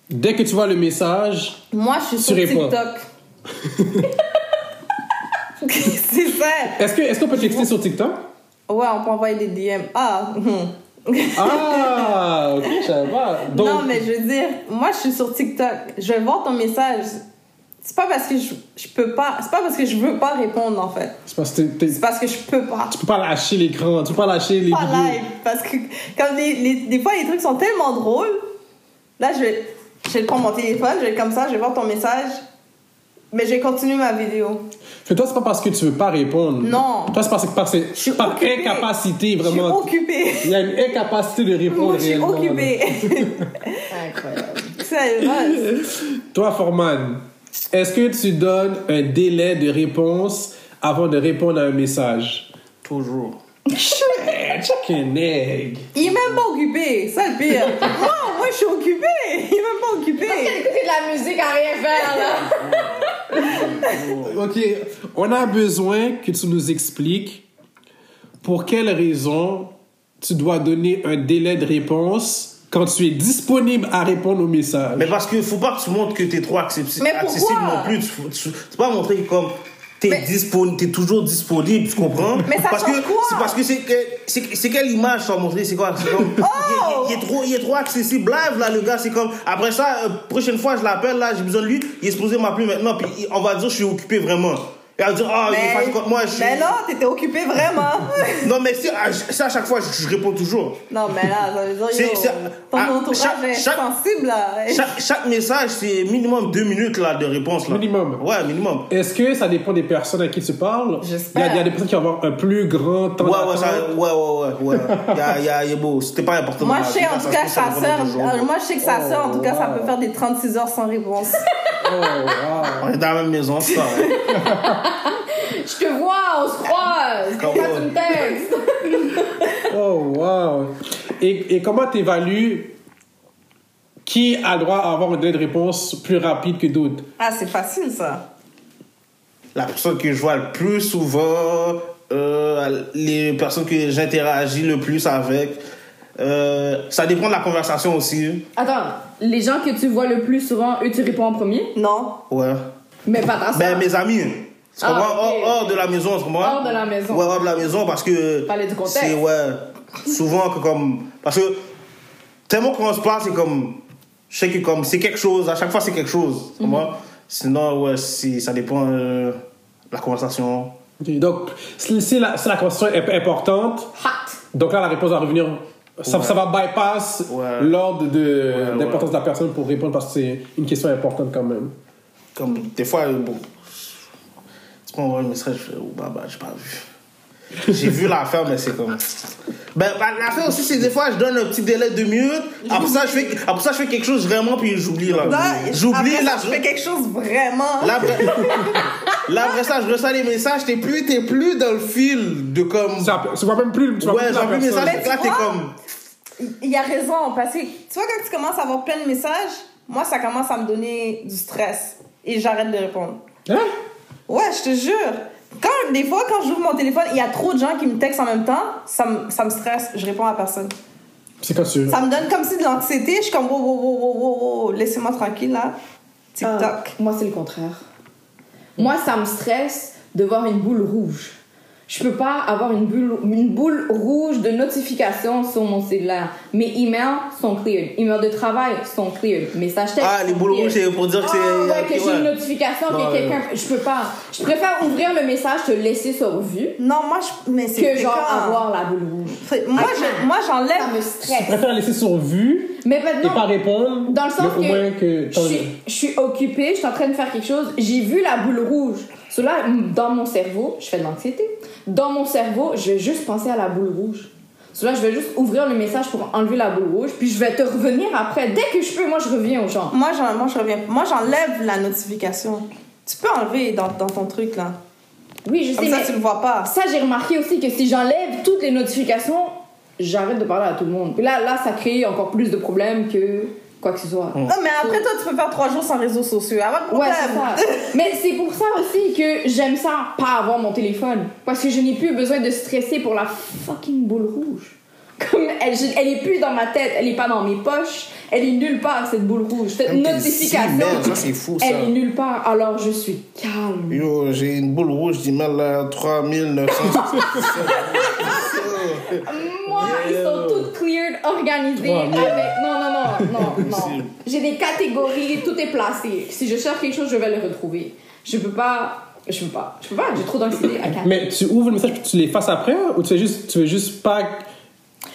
dès que tu vois le message, Moi, je suis Tu sur réponds. TikTok. c'est ça. est-ce qu'on peut texter sur TikTok? Ouais, on peut envoyer des DM. Ah, hum. Ah, ok, je savais pas. Donc, non, mais je veux dire, moi, je suis sur TikTok. Je vais voir ton message. C'est pas parce que je, je peux pas. C'est pas parce que je veux pas répondre, en fait. c'est parce que t'es- C'est parce que je peux pas. tu peux pas lâcher l'écran, tu peux pas lâcher les Pas vidéos. live. Parce que, comme les, les- des fois, les trucs sont tellement drôles. Là, je vais, je vais prendre mon téléphone, je vais être comme ça, je vais voir ton message. Mais je vais continuer ma vidéo. Fait toi, c'est pas parce que tu veux pas répondre. Non. Toi, c'est parce que parce que- suis par occupée. incapacité, Je suis vraiment. occupée. Il y a une incapacité de répondre Moi, je suis réellement, occupée. incroyable C'est vrai. Toi, Forman, est-ce que tu donnes un délai de réponse avant de répondre à un message? Toujours. Shit, chicken egg. Il est même pas occupé, ça le pire. moi, moi je suis occupée. Il est même pas occupé. écouter de la musique à rien faire là Ok, on a besoin que tu nous expliques pour quelle raison tu dois donner un délai de réponse quand tu es disponible à répondre aux messages. Mais parce qu'il faut pas que tu montres que t'es trop accessi- Mais pourquoi accessible non plus. Tu, faut- tu, c'est pas montrer que comme t'es Mais- disponible, t'es toujours disponible, tu comprends? Mais ça parce change que, quoi? C'est parce que c'est c'est, quelle image ça montrer? C'est quoi? C'est comme, Oh! il, est- trop, il est trop accessible. Live, là, le gars, c'est comme, après ça, euh, prochaine fois, je l'appelle, là, j'ai besoin de lui, il est supposé m'appeler maintenant, puis on va dire, je suis occupé vraiment. Dire, ah, il est Mais, contre moi, je mais non, t'étais occupé vraiment. Non, mais c'est, à, c'est à chaque fois, je, je réponds toujours. non, mais là, ça veut dire, yo, c'est- ton ah, entourage chaque- est chaque- sensible, là. Chaque, chaque message, c'est minimum deux minutes, là, de réponse, là. Minimum. Ouais, minimum. Est-ce que ça dépend des personnes à qui tu parles? J'espère. Il y, a- il y a des personnes qui vont avoir un plus grand temps Ouais, ouais, ça, ouais, ouais, ouais, ouais. Il y a, il y a, y a beau. C'était pas important. Moi, je sais, en ça tout cas, sa sœur, euh, moi, je sais que sa sœur, en tout cas, ça peut faire des 36 heures sans réponse. Oh, wow. On est dans la même maison, hein. je te vois on se croise Come on. tu me textes Oh, wow. Et, et comment tu évalues qui a le droit à avoir un délai de réponse plus rapide que d'autres? Ah, c'est facile, ça. La personne que je vois le plus souvent, euh, les personnes que j'interagis le plus avec, euh, ça dépend de la conversation aussi. attends les gens que tu vois le plus souvent eux tu réponds en premier? Non. Ouais. mais pas ta Ben, soeur. mes amis. Tu Ah, hors, hors de la maison, tu comprends? Hors de la maison. Ouais, hors de la maison parce que. Parler du contexte. C'est, ouais. Souvent, que comme. Parce que, tellement qu'on se parle, c'est comme. Je sais que comme. C'est quelque chose, à chaque fois, c'est quelque chose. Tu comprends? Sinon, ouais, c'est- ça dépend euh, de la conversation. Ok, Donc, si, si la, si la conversation est importante, hot donc là, la réponse va revenir. Ça, Ouais. ça va bypass Ouais. l'ordre de, ouais. de la personne pour répondre parce que c'est une question importante quand même. Comme, des fois, bon. Tu peux envoyer un message, je fais, oh, bah, bah, j'ai pas vu. J'ai vu l'affaire, mais c'est comme. Ben, ben, l'affaire aussi, c'est des fois, je donne un petit délai de minutes. Après ça, je fais, après ça, je fais quelque chose vraiment, puis j'oublie, là. J'oublie, là. ça, je fais quelque chose vraiment. Là, après, là, après ça, je reçois les messages, t'es plus, t'es plus dans le fil de comme. Ça, tu vois même plus. Tu vois Ouais, j'ai plus personne. message, là, t'es comme. Il a raison, parce que tu vois, quand tu commences à avoir plein de messages, moi, ça commence à me donner du stress. Et j'arrête de répondre. Hein? Ouais, je te jure. Quand, des fois, quand j'ouvre mon téléphone, il y a trop de gens qui me textent en même temps, ça me, ça me stresse, je réponds à personne. C'est quand tu. Ça me donne comme si de l'anxiété, je suis comme, wow, wow, wow, wow, wow, wow, laissez-moi tranquille, là. TikTok. Ah, moi, c'est le contraire. Moi, ça me stresse de voir une boule rouge. Je peux pas avoir une boule, une boule rouge de notification sur mon cellulaire. Mes emails sont cleared. Emails de travail sont cleared. Messages textes. Ah, les boules rouges, c'est pour dire que c'est. Ah, ouais, que j'ai une notification, Non, que quelqu'un. Je peux pas. Je préfère ouvrir le message, te laisser sur vue, Non, moi, je, mais c'est que genre avoir la boule rouge. Moi, Ah, je- moi, Ça j'enlève. me Je stresse. préfère laisser sur vue Mais et maintenant. pas répondre. Dans le sens que, moins que. je, suis, je suis occupée, je suis en train de faire quelque chose, j'ai vu la boule rouge. Cela, dans mon cerveau, je fais de l'anxiété. Dans mon cerveau, je vais juste penser à la boule rouge. Cela, je vais juste ouvrir le message pour enlever la boule rouge, puis je vais te revenir après. Dès que je peux, moi, je reviens aux gens. Moi, moi, je reviens. Moi, j'enlève la notification. Tu peux enlever dans, dans ton truc, là. Oui, je sais, ça, mais tu le vois pas. ça, j'ai remarqué aussi que si j'enlève toutes les notifications, j'arrête de parler à tout le monde. Puis là, là, ça crée encore plus de problèmes que quoi que ce soit. Non, mais après, toi, tu peux faire trois jours sans réseaux sociaux. De Ouais, c'est ça. Mais c'est pour ça aussi que j'aime ça, pas avoir mon téléphone. Parce que je n'ai plus besoin de stresser pour la fucking boule rouge. Comme elle, je- elle est plus dans ma tête, elle est pas dans mes poches, elle est nulle part cette boule rouge. Cette notification, si belle, ça, c'est fou, ça. elle est nulle part. Alors je suis calme. Yo, j'ai une boule rouge d'email là, 3900. Moi, ils sont toutes cleared, organisées. Avec... Non, non, non. J'ai des catégories, tout est placé. Si je cherche quelque chose, je vais le retrouver. Je peux pas. Je peux pas. Je peux pas, j'ai trop d'anxiété. Mais tu ouvres le message puis tu l'effaces après ou tu fais juste, tu veux juste pas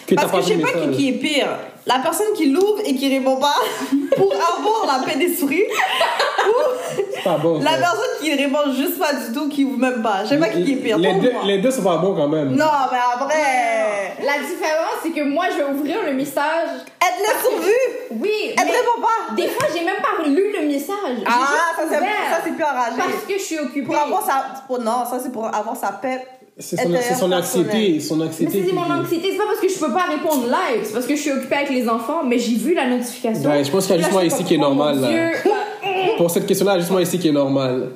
que Parce que je sais pas qui, qui est pire. La personne qui l'ouvre et qui répond pas pour avoir la paix d'esprit ou C'est pas bon. la personne qui répond juste pas du tout, qui ouvre même pas. Je sais pas qui qui est pire. Les deux, les deux sont pas bons quand même. Non, mais après. La différence, c'est que moi, je vais ouvrir le message. Aide-le sur vue. Oui, Elle répond pas. des fois, j'ai même pas lu le message. Ah, ça c'est ça, c'est plus enragé. Parce que je suis occupée. Pour avoir sa. pour- non, ça c'est pour avoir sa paix. C'est son, son anxiété. Son Mais anxiété. c'est mon anxiété, c'est pas parce que je peux pas répondre live, c'est parce que je suis occupée avec les enfants, mais j'ai vu la notification. Ouais, je pense qu'il y a juste Là, moi je ici qui est oh normal, là. Là. Pour cette question-là, juste moi ici qui est normal.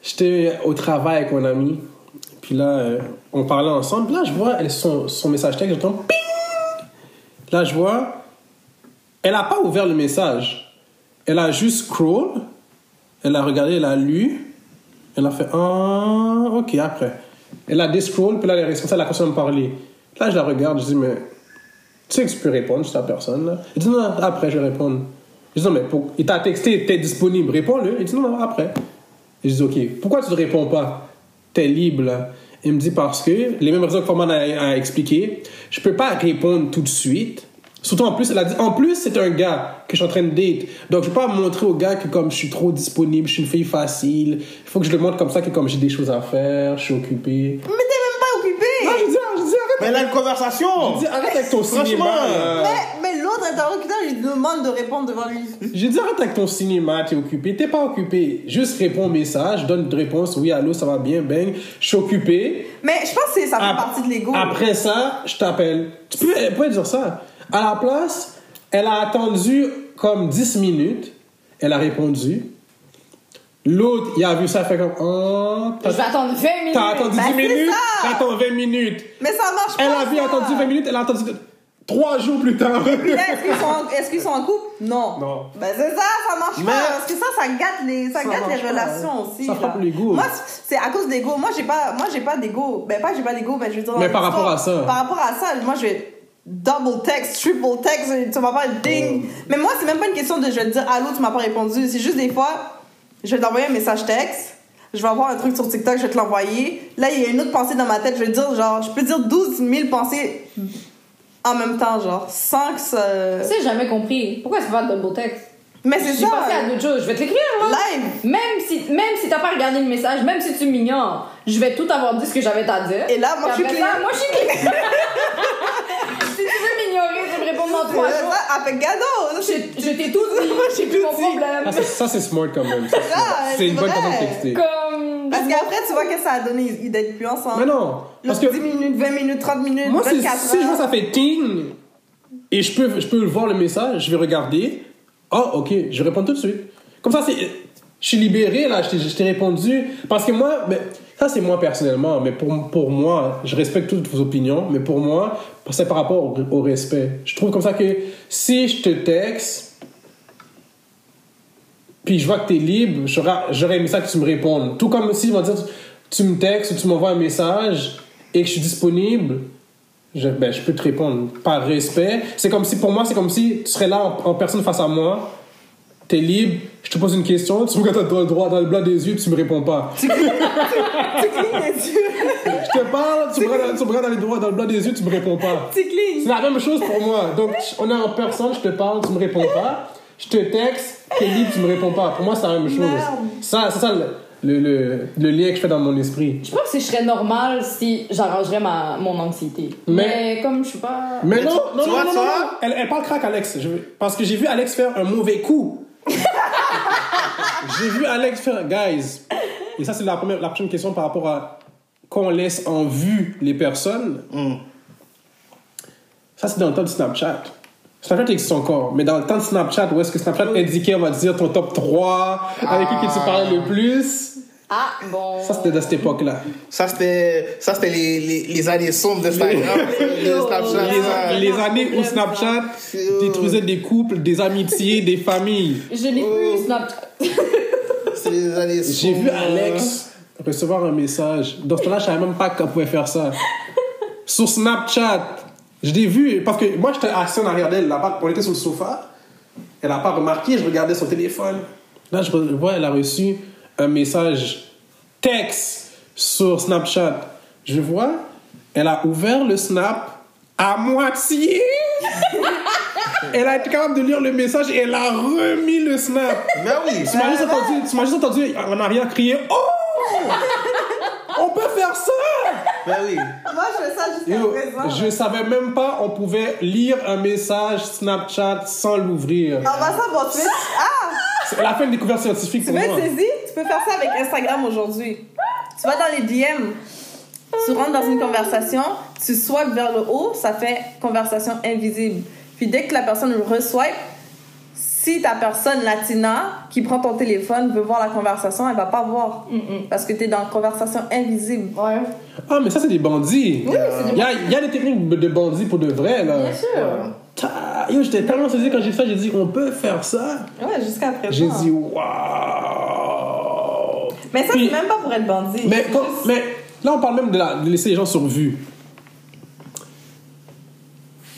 J'étais au travail avec mon ami. Puis là, euh, on parlait ensemble. Là, je vois son message texte. J'entends ping. Là, je vois. Elle a pas ouvert le message. Elle a juste scroll. Elle a regardé, elle a lu. Elle a fait Ah, ok, après. Elle a descroll. Puis là, elle est responsable, elle a continué à me parler. Là, je la regarde. Je dis Mais tu sais que tu peux répondre sur ta personne. Là. Il dit non, après, je vais répondre. Je dis non, mais pour... il t'a texté, t'es disponible, réponds-le. Il dit non, non, après. Et je dis ok, pourquoi tu ne réponds pas? T'es libre. Il me dit parce que, les mêmes raisons que Forman a, a expliqué, je peux pas répondre tout de suite. Surtout en plus, elle a dit, en plus, c'est un gars que je suis en train de date. Donc, je peux pas montrer au gars que comme je suis trop disponible, je suis une fille facile. Il faut que je le montre comme ça que comme j'ai des choses à faire, je suis occupé. Mais t'es même pas occupé. Non, je dis, je dis, arrête. Mais elle a une conversation. Je dis, arrête avec ton cinéma. là. Mais, mais l'autre interlocuteur, il demande de répondre devant lui. J'ai dit arrête avec ton cinéma, t'es occupé. T'es pas occupé. Juste réponds au message, donne une réponse. Oui, allô, ça va bien, bang. Je suis occupé. Mais je pense que ça fait partie de l'ego. Après ça, je t'appelle. Tu peux, pourrait dire ça. À la place, elle a attendu comme 10 minutes. Elle a répondu. L'autre, il a vu ça, fait comme Oh, Je vais t'as attendre 20 minutes. t'as attendu Ben, 10 c'est minutes, t'attends 20 minutes. Mais ça marche pas. Elle a vu ça. attendu 20 minutes, elle a attendu 3 jours plus tard. Est-ce qu'ils sont, en couple? Non. Non. Ben c'est ça, ça marche Mais- pas. Parce que ça, ça gâte les, ça Ça gâte les pas, relations hein. aussi. Ça frappe l'ego. Moi, c'est à cause d'ego. Moi, j'ai pas, moi, j'ai pas d'ego. Ben pas, j'ai pas d'ego, mais je veux dire. Mais par rapport à ça. Par rapport à ça, moi, je vais double text, triple text, tu m'as pas ding. Mais moi, c'est même pas une question de je vais te dire allô, tu m'as pas répondu. C'est juste des fois, je vais t'envoyer un message texte. Je vais avoir un truc sur TikTok, je vais te l'envoyer. Là, il y a une autre pensée dans ma tête. Je vais dire, genre, je peux dire 12 000 pensées en même temps, genre, sans que ça. Tu sais, j'ai jamais compris. Pourquoi c'est pas double text? Mais c'est ça. pensé à d'autres choses. Je vais te l'écrire, là. Live. Même si, même si t'as pas regardé le message, même si tu m'ignores, je vais tout avoir dit ce que j'avais à dire. Et là, moi, je suis clean. Moi, je suis clean. jours. Ça, avec je t'ai tout dit. Moi, j'ai dit. problème. Ah, ça, c'est smart quand même. c'est Ah, c'est une bonne façon de texter. Comme. Parce qu'après, tu vois que ça a donné. Ils d'être plus ensemble. Mais non, parce que 10 minutes, 20 minutes, 30 minutes, moi, c'est- 24 si je vois heures. ça fait ting et je peux, je peux voir le message, je vais regarder. Ah, ok, je réponds tout de suite. Comme ça, c'est, je suis libéré là, je t'ai- je t'ai répondu. Parce que moi, mais, ça c'est moi personnellement, mais pour, pour moi, je respecte toutes vos opinions, mais pour moi, c'est par rapport au, respect. Je trouve comme ça que si je te texte, puis je vois que tu es libre, j'aurais aimé ça que tu me répondes. Tout comme si, on dire, tu me textes ou tu m'envoies un message et que je suis disponible, je, ben, je peux te répondre par respect. C'est comme si, pour moi, c'est comme si tu serais là en personne face à moi, tu es libre, je te pose une question, tu me regardes dans le droit, dans le blanc des yeux, puis tu me réponds pas. Tu clignes les yeux. Je te parle, tu me regardes, tu me regardes dans, le droit, dans le blanc des yeux, tu me réponds pas. Tu clignes. C'est la même chose pour moi. Donc, on est en personne, je te parle, tu me réponds pas. Je te texte, t'es libre, tu me réponds pas. Pour moi, c'est la même chose. Merde. Ça, c'est ça le, le, le, le lien que je fais dans mon esprit. Je pense que je serais normal si j'arrangerais ma, mon anxiété. Mais- Mais, comme je suis pas. Mais non, non, tu non, non, tu non, vois? non. Elle, elle parle crack, Alex. Je parce que j'ai vu Alex faire un mauvais coup. J'ai vu Alex faire, guys. Et ça, c'est la première, la prochaine question par rapport à quand on laisse en vue les personnes. Ça, c'est dans le temps de Snapchat. Snapchat existe encore, mais dans le temps de Snapchat, où est-ce que Snapchat indiquait, on va dire, ton top 3, avec qui tu parlais le plus? Ah, bon. Ça, c'était de cette époque-là. Ça, c'était ça, c'était les, les, les années sombres d'Instagram, de Snapchat. Les, les années où Snapchat détruisait des couples, des amitiés, des familles. Je n'ai plus Snapchat. C'est les années sombres. J'ai vu Alex recevoir un message. Dans ce temps-là, je savais même pas qu'on pouvait faire ça. Sur Snapchat. Je l'ai vu, parce que moi, j'étais assis en arrière d'elle, là-bas, on était sur le sofa. Elle n'a pas remarqué, je regardais son téléphone. Là, je vois, elle a reçu un message texte sur Snapchat. Je vois, elle a ouvert le Snap à moitié. elle a été capable de lire le message et elle a remis le Snap. Ben oui. Tu m'as juste entendu, tu m'as juste entendu en arrière crier Oh On peut faire ça Ben oui. Moi, je fais ça jusqu'à Yo, présent. Je savais même pas on pouvait lire un message Snapchat sans l'ouvrir. En passant, bon, tu veux. Ah! C'est la fin de découverte scientifique Tu pour veux moi. Tu peux faire ça avec Instagram aujourd'hui. Tu vas dans les DM, tu rentres dans une conversation, tu swipes vers le haut, ça fait conversation invisible. Puis dès que la personne reswipe, si ta personne latina qui prend ton téléphone veut voir la conversation, elle va pas voir. Parce que tu es dans conversation invisible. Ouais. Ah, mais ça, c'est des bandits. Oui, c'est des Il y a, il y a des techniques de bandits pour de vrai, là. Bien sûr. Yo, j'étais tellement saisi quand j'ai fait ça, j'ai dit on peut faire ça. Ouais, jusqu'à présent. J'ai dit waouh. Mais ça, c'est même pas pour être bandit. Mais, C'est quand- juste- mais là, on parle même de, la- de laisser les gens sur vue.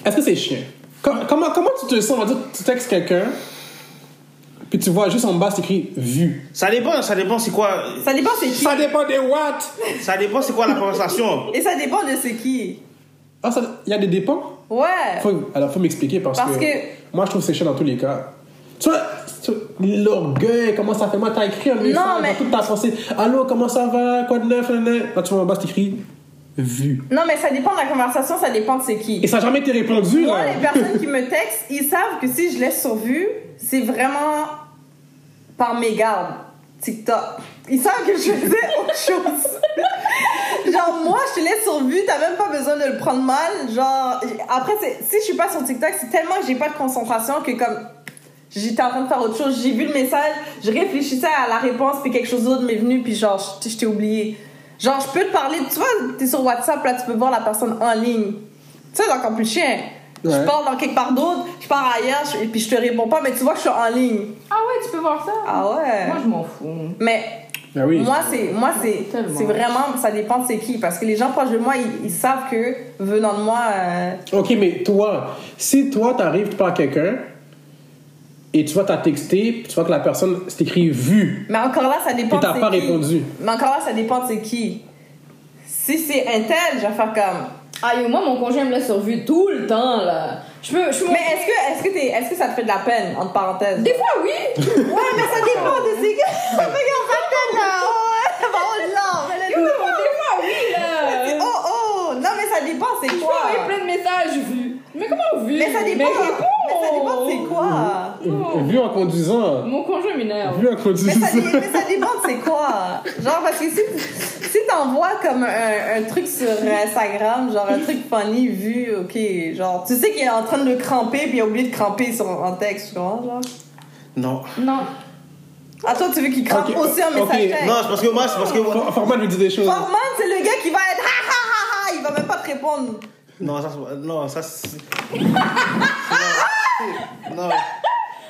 Est-ce que c'est chiant? Com- comment, comment tu te sens? On va dire, tu textes quelqu'un, puis tu vois juste en bas, c'est écrit vue. Ça dépend, ça dépend c'est quoi. Ça dépend c'est qui. Ça dépend des watts! Ça dépend c'est quoi la conversation. Et ça dépend de c'est qui. Ah, ça- il y a des dépens? Ouais. Faut, alors, faut m'expliquer parce, Parce que, que- moi, je trouve c'est chiant dans tous les cas. Tu vois, l'orgueil, comment ça fait? Moi, t'as écrit un message Non, mais- dans toute ta pensée. Allô, comment ça va? Quoi de neuf? Là, tu vois en bas, c'est écrit vue. Non, mais ça dépend de la conversation, ça dépend de c'est qui. Et ça n'a jamais été répondu, Moi, là. les personnes qui me textent, ils savent que si je laisse sur vue, c'est vraiment par mégarde. TikTok. Ils savent que je faisais autre chose. genre, moi, je te laisse sur vue, t'as même pas besoin de le prendre mal. Genre, après, c'est- si je suis pas sur TikTok, c'est tellement que j'ai pas de concentration que comme j'étais en train de faire autre chose, j'ai vu le message, je réfléchissais à la réponse, puis quelque chose d'autre m'est venu, puis genre, je je t'ai oublié. Genre, je peux te parler, tu vois, t'es sur WhatsApp, là, tu peux voir la personne en ligne. Ça, c'est encore plus chien. Ouais. Je parle dans quelque part d'autre, je pars ailleurs, je- et puis je te réponds pas, mais tu vois que je suis en ligne. Ah ouais, tu peux voir ça? Ah ouais. Moi, je m'en fous. Mais Ben oui. moi, c'est moi c'est c'est vraiment, ça dépend de c'est qui. Parce que les gens proches de moi, ils, ils savent que venant de moi, euh, Ok, mais toi, si toi, t'arrives, tu parles à quelqu'un, et tu vois, t'as texté, puis tu vois que la personne, c'est écrit vu, Mais encore là, ça dépend Et t'as de c'est pas qui. répondu. Mais encore là, ça dépend de c'est qui. Si c'est un tel, je vais faire comme Ah, yo, moi, mon conjoint me laisse sur vue tout le temps, là. Je peux. Je peux Mais est-ce que, est-ce, que t'es- est-ce que ça te fait de la peine, entre parenthèses? Des fois, oui. Ouais, mais ça dépend de ces gars. Oh, ouais, bon, non, mais là, Yo, des fois, oui, là. Oh, oh, non, mais ça dépend, c'est Je peux quoi? plein de messages vus. Mais comment vu? Mais ça dépend. Mais. Mais ça dépend, c'est quoi? Vu en conduisant. Mon conjoint m'énerve. Vu en Mais conduisant. ça, dé- mais ça dépend c'est quoi? Genre, parce que si, si t'envoies comme un, un truc sur Instagram, genre un truc funny vu, ok, genre, tu sais qu'il est en train de le cramper puis il a oublié de cramper sur, en texte, tu comprends, genre? Non. Non. Ah, toi, tu veux qu'il crampe Ok, aussi un message ok. texte? Non, c'est parce que moi, c'est parce que. For- Format lui dit des choses. Forman, c'est le gars qui va être ha ha ha ha, il va même pas te répondre. Non, ça, c'est- non, ça, c'est. non.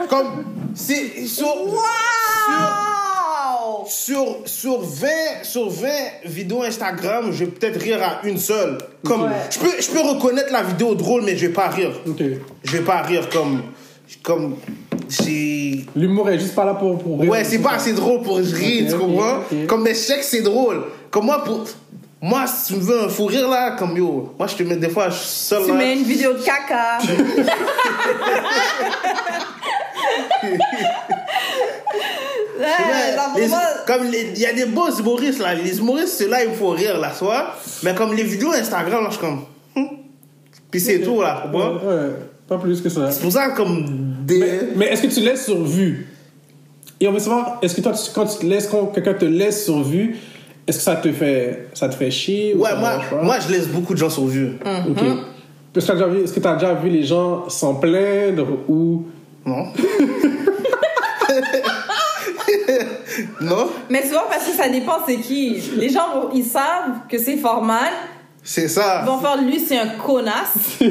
Comme. C'est. Sur. Wow! Sur, sur, 20, sur 20 vidéos Instagram, je vais peut-être rire à une seule. Comme, Ouais. je, peux, je peux reconnaître la vidéo drôle, mais je vais pas rire. Ok. Je vais pas rire comme. Comme. L'humour est juste pas là pour. pour rire. Ouais, c'est pas assez drôle pour que je rie, Ok, tu comprends? Comme, sais que c'est drôle. Comme moi, pour. Moi, si tu me veux un fou rire là, comme yo, moi je te mets des fois, je suis seul Tu là. mets une vidéo de caca. Les- pour moi- comme il y a des beaux humoristes là, les humoristes, ceux-là, il me faut rire là, soit. Mais comme les vidéos Instagram, là, je suis comme. hum. Puis c'est tout là, tu Ouais, comprends? ouais, pas plus que ça. C'est pour ça, comme. Des... Mais, mais est-ce que tu laisses sur vue? Et on veut savoir, est-ce que toi, tu- quand tu te laisses, quand quelqu'un te laisse sur vue, est-ce que ça te fait, ça te fait chier ou Ouais, moi, moi, je laisse beaucoup de gens sur vue. Ok. Est-ce que tu as déjà vu, est-ce que t'as déjà vu les gens s'en plaindre ou? Non? non? Mais vois, parce que ça dépend c'est qui. Les gens, ils savent que c'est Forman. C'est ça. Ils vont faire lui, c'est un connasse. il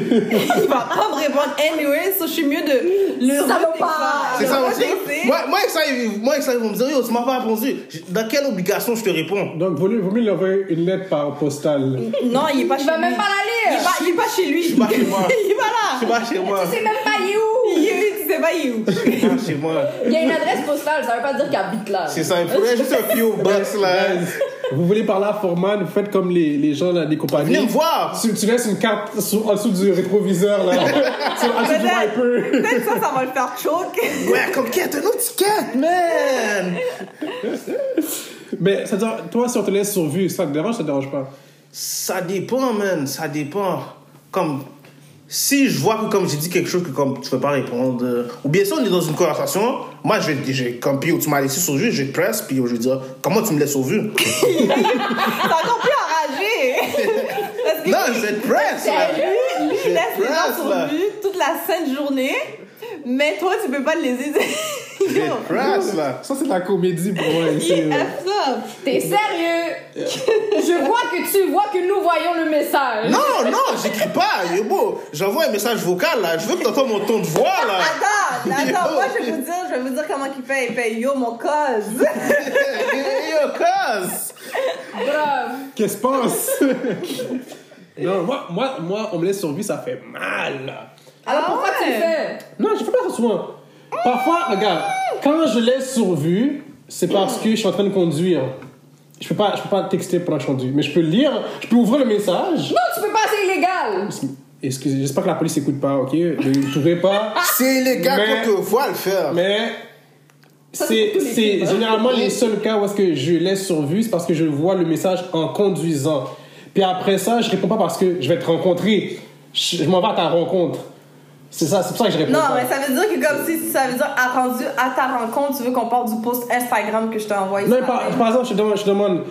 va pas me répondre anyway, so je suis mieux de le va pas. C'est ça, retexter. moi, moi, avec ça, ils- moi, avec ça, ils vont me dire, yo, tu m'as pas répondu. Dans quelle obligation je te réponds? donc vaut mieux, lui envoyer une lettre par postale. Non, il est pas Il chez va lui. même pas la Il lire. est pas, il est pas chez lui. suis pas chez moi. il pas là. Je suis pas chez moi. Tu sais même pas il est où? Il est, tu sais pas, il est où. Je suis pas chez moi. Il y a une adresse postale, ça veut pas dire qu'il habite là. C'est ça, il faudrait juste un P.O. Box là. Vous voulez parler à Forman, vous faites comme les, les gens là, des compagnies. Venez me voir. Tu, tu laisses une carte sous- en dessous du rétroviseur là. Sur- en dessous du wiper. peut-être ça, ça va le faire choke. Ouais, comme quête, un autre ticket, man? Mais ça dire, toi, si on te laisse sur vue, ça te dérange, ça te dérange pas? Ça dépend, man. Ça dépend. Comme, si je vois que, comme j'ai dit quelque chose que, comme, tu peux pas répondre, euh, ou bien si on est dans une conversation, moi, je vais, je vais- comme, puis, tu m'as laissé sur vue, je vais te presse, puis je vais dire, comment tu me laisses sur vue? T'es encore plus enragé. Non, je vais te presse, là. lui, lui, laisse les gens sur vue toute la sainte journée. Mais toi, tu peux pas le laisser. Je vais Yo, te presse, là. Ça, c'est de la comédie pour moi. ici. T'es sérieux? Je vois que tu vois que nous voyons le message. Non, non, j'écris pas. Yo, beau, j'envoie un message vocal, là. Je veux que t'entends mon ton de voix, là. Attends, attends, Yo. moi je vais vous dire, je vais vous dire comment il fait. Il fait yo mon cause. Yo, cuz. Grave. Qu'est-ce qui se passe? Non, moi, moi, moi, on me laisse sur vue, ça fait mal. là. Alors Ah pourquoi tu le fais? Non, je fais pas ça souvent. Parfois, regarde, quand je laisse sur vue, c'est parce que je suis en train de conduire. Je peux pas, je peux pas texter pendant que je conduis, mais je peux lire, je peux ouvrir le message. Non, tu peux pas, c'est illégal. Excusez, j'espère que la police écoute pas, ok? Ne trouvez pas. C'est illégal voit le faire. Mais c'est les hein. généralement les seuls cas où est-ce que je laisse sur vue, c'est parce que je vois le message en conduisant. Puis après ça, je réponds pas parce que je vais te rencontrer. Je, je m'en vais à ta rencontre. C'est ça, c'est pour ça que je réponds Non, pas. mais ça veut dire que comme si ça veut dire attendu à ta rencontre, tu veux qu'on parle du post Instagram que je t'ai envoyé. Non, par, exemple, je te demande, je te demande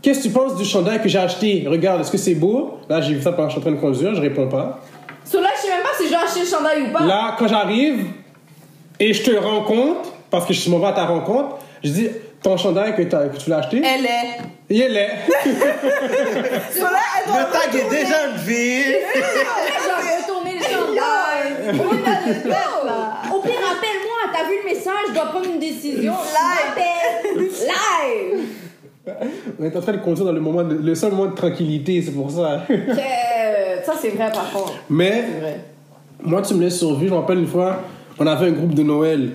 qu'est-ce que tu penses du chandail que j'ai acheté? Regarde, est-ce que c'est beau? Là, j'ai vu ça pendant que je suis en train de conduire, je réponds pas. Sur là, je sais même pas si j'ai acheté le chandail ou pas. Là, quand j'arrive et je te rencontre, parce que je m'en vais à ta rencontre, je dis ton chandail que, tu l'as acheté, Elle est. il est laid. Sur là, elle doit Le tag est déjà une vie. J'ai retourné le chandail. Yo, là. Au pire, appelle-moi. T'as vu le message, je dois prendre une décision. Live. Live. On est en train de conduire dans le moment, de- le seul moment de tranquillité, c'est pour ça. Ça, c'est vrai, par contre. Mais vrai. moi, tu me laisses sur vue. Je me rappelle une fois, on avait un groupe de Noël.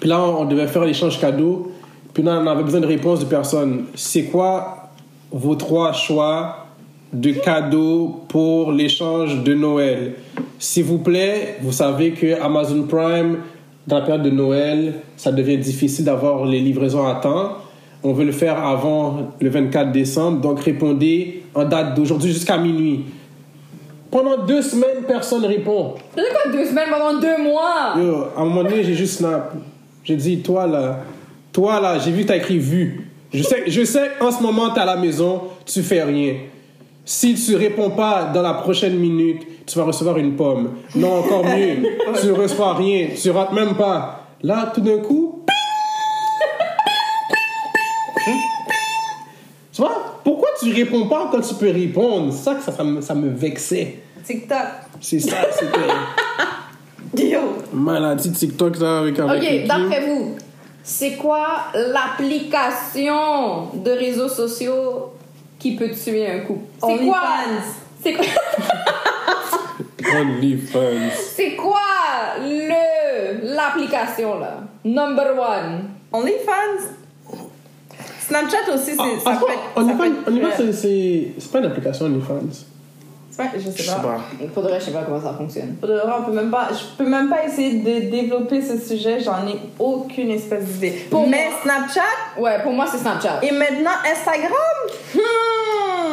Puis là, on devait faire l'échange cadeaux. Puis là, on avait besoin de réponses de personnes. C'est quoi vos trois choix de cadeaux pour l'échange de Noël. S'il vous plaît, vous savez que Amazon Prime, dans la période de Noël, ça devient difficile d'avoir les livraisons à temps. On veut le faire avant le 24 décembre, donc répondez en date d'aujourd'hui jusqu'à minuit. Pendant deux semaines, personne répond. Fait quoi deux semaines pendant deux mois? Yo, à un moment donné, j'ai juste snap. J'ai dit, toi là, toi là, j'ai vu que t'as écrit vu. Je sais, je sais, en ce moment, t'es à la maison, tu fais rien. Si tu réponds pas dans la prochaine minute, tu vas recevoir une pomme. Non, encore mieux, tu ne reçois rien, tu rates même pas. Là, tout d'un coup, tu vois, pourquoi tu réponds pas quand tu peux répondre? C'est ça que ça, ça, me, ça me vexait. TikTok. C'est ça, c'était Yo. maladie TikTok là avec le Ok, d'après vous, c'est quoi l'application de réseaux sociaux qui peut tuer un couple? C'est quoi? OnlyFans. C'est quoi? OnlyFans. C'est quoi le l'application là? Number one. OnlyFans. Snapchat aussi, c'est. Ah, ça ah, peut OnlyFans, c'est pas une application OnlyFans. Pas- Je sais Je sais pas. pas. Pour de vrai, je sais pas comment ça fonctionne. Pour de vrai, on peut même pas, je peux même pas essayer de développer ce sujet, j'en ai aucune espèce d'idée. Pour Mais moi- Snapchat? Ouais, pour moi, c'est Snapchat. et maintenant Instagram? Et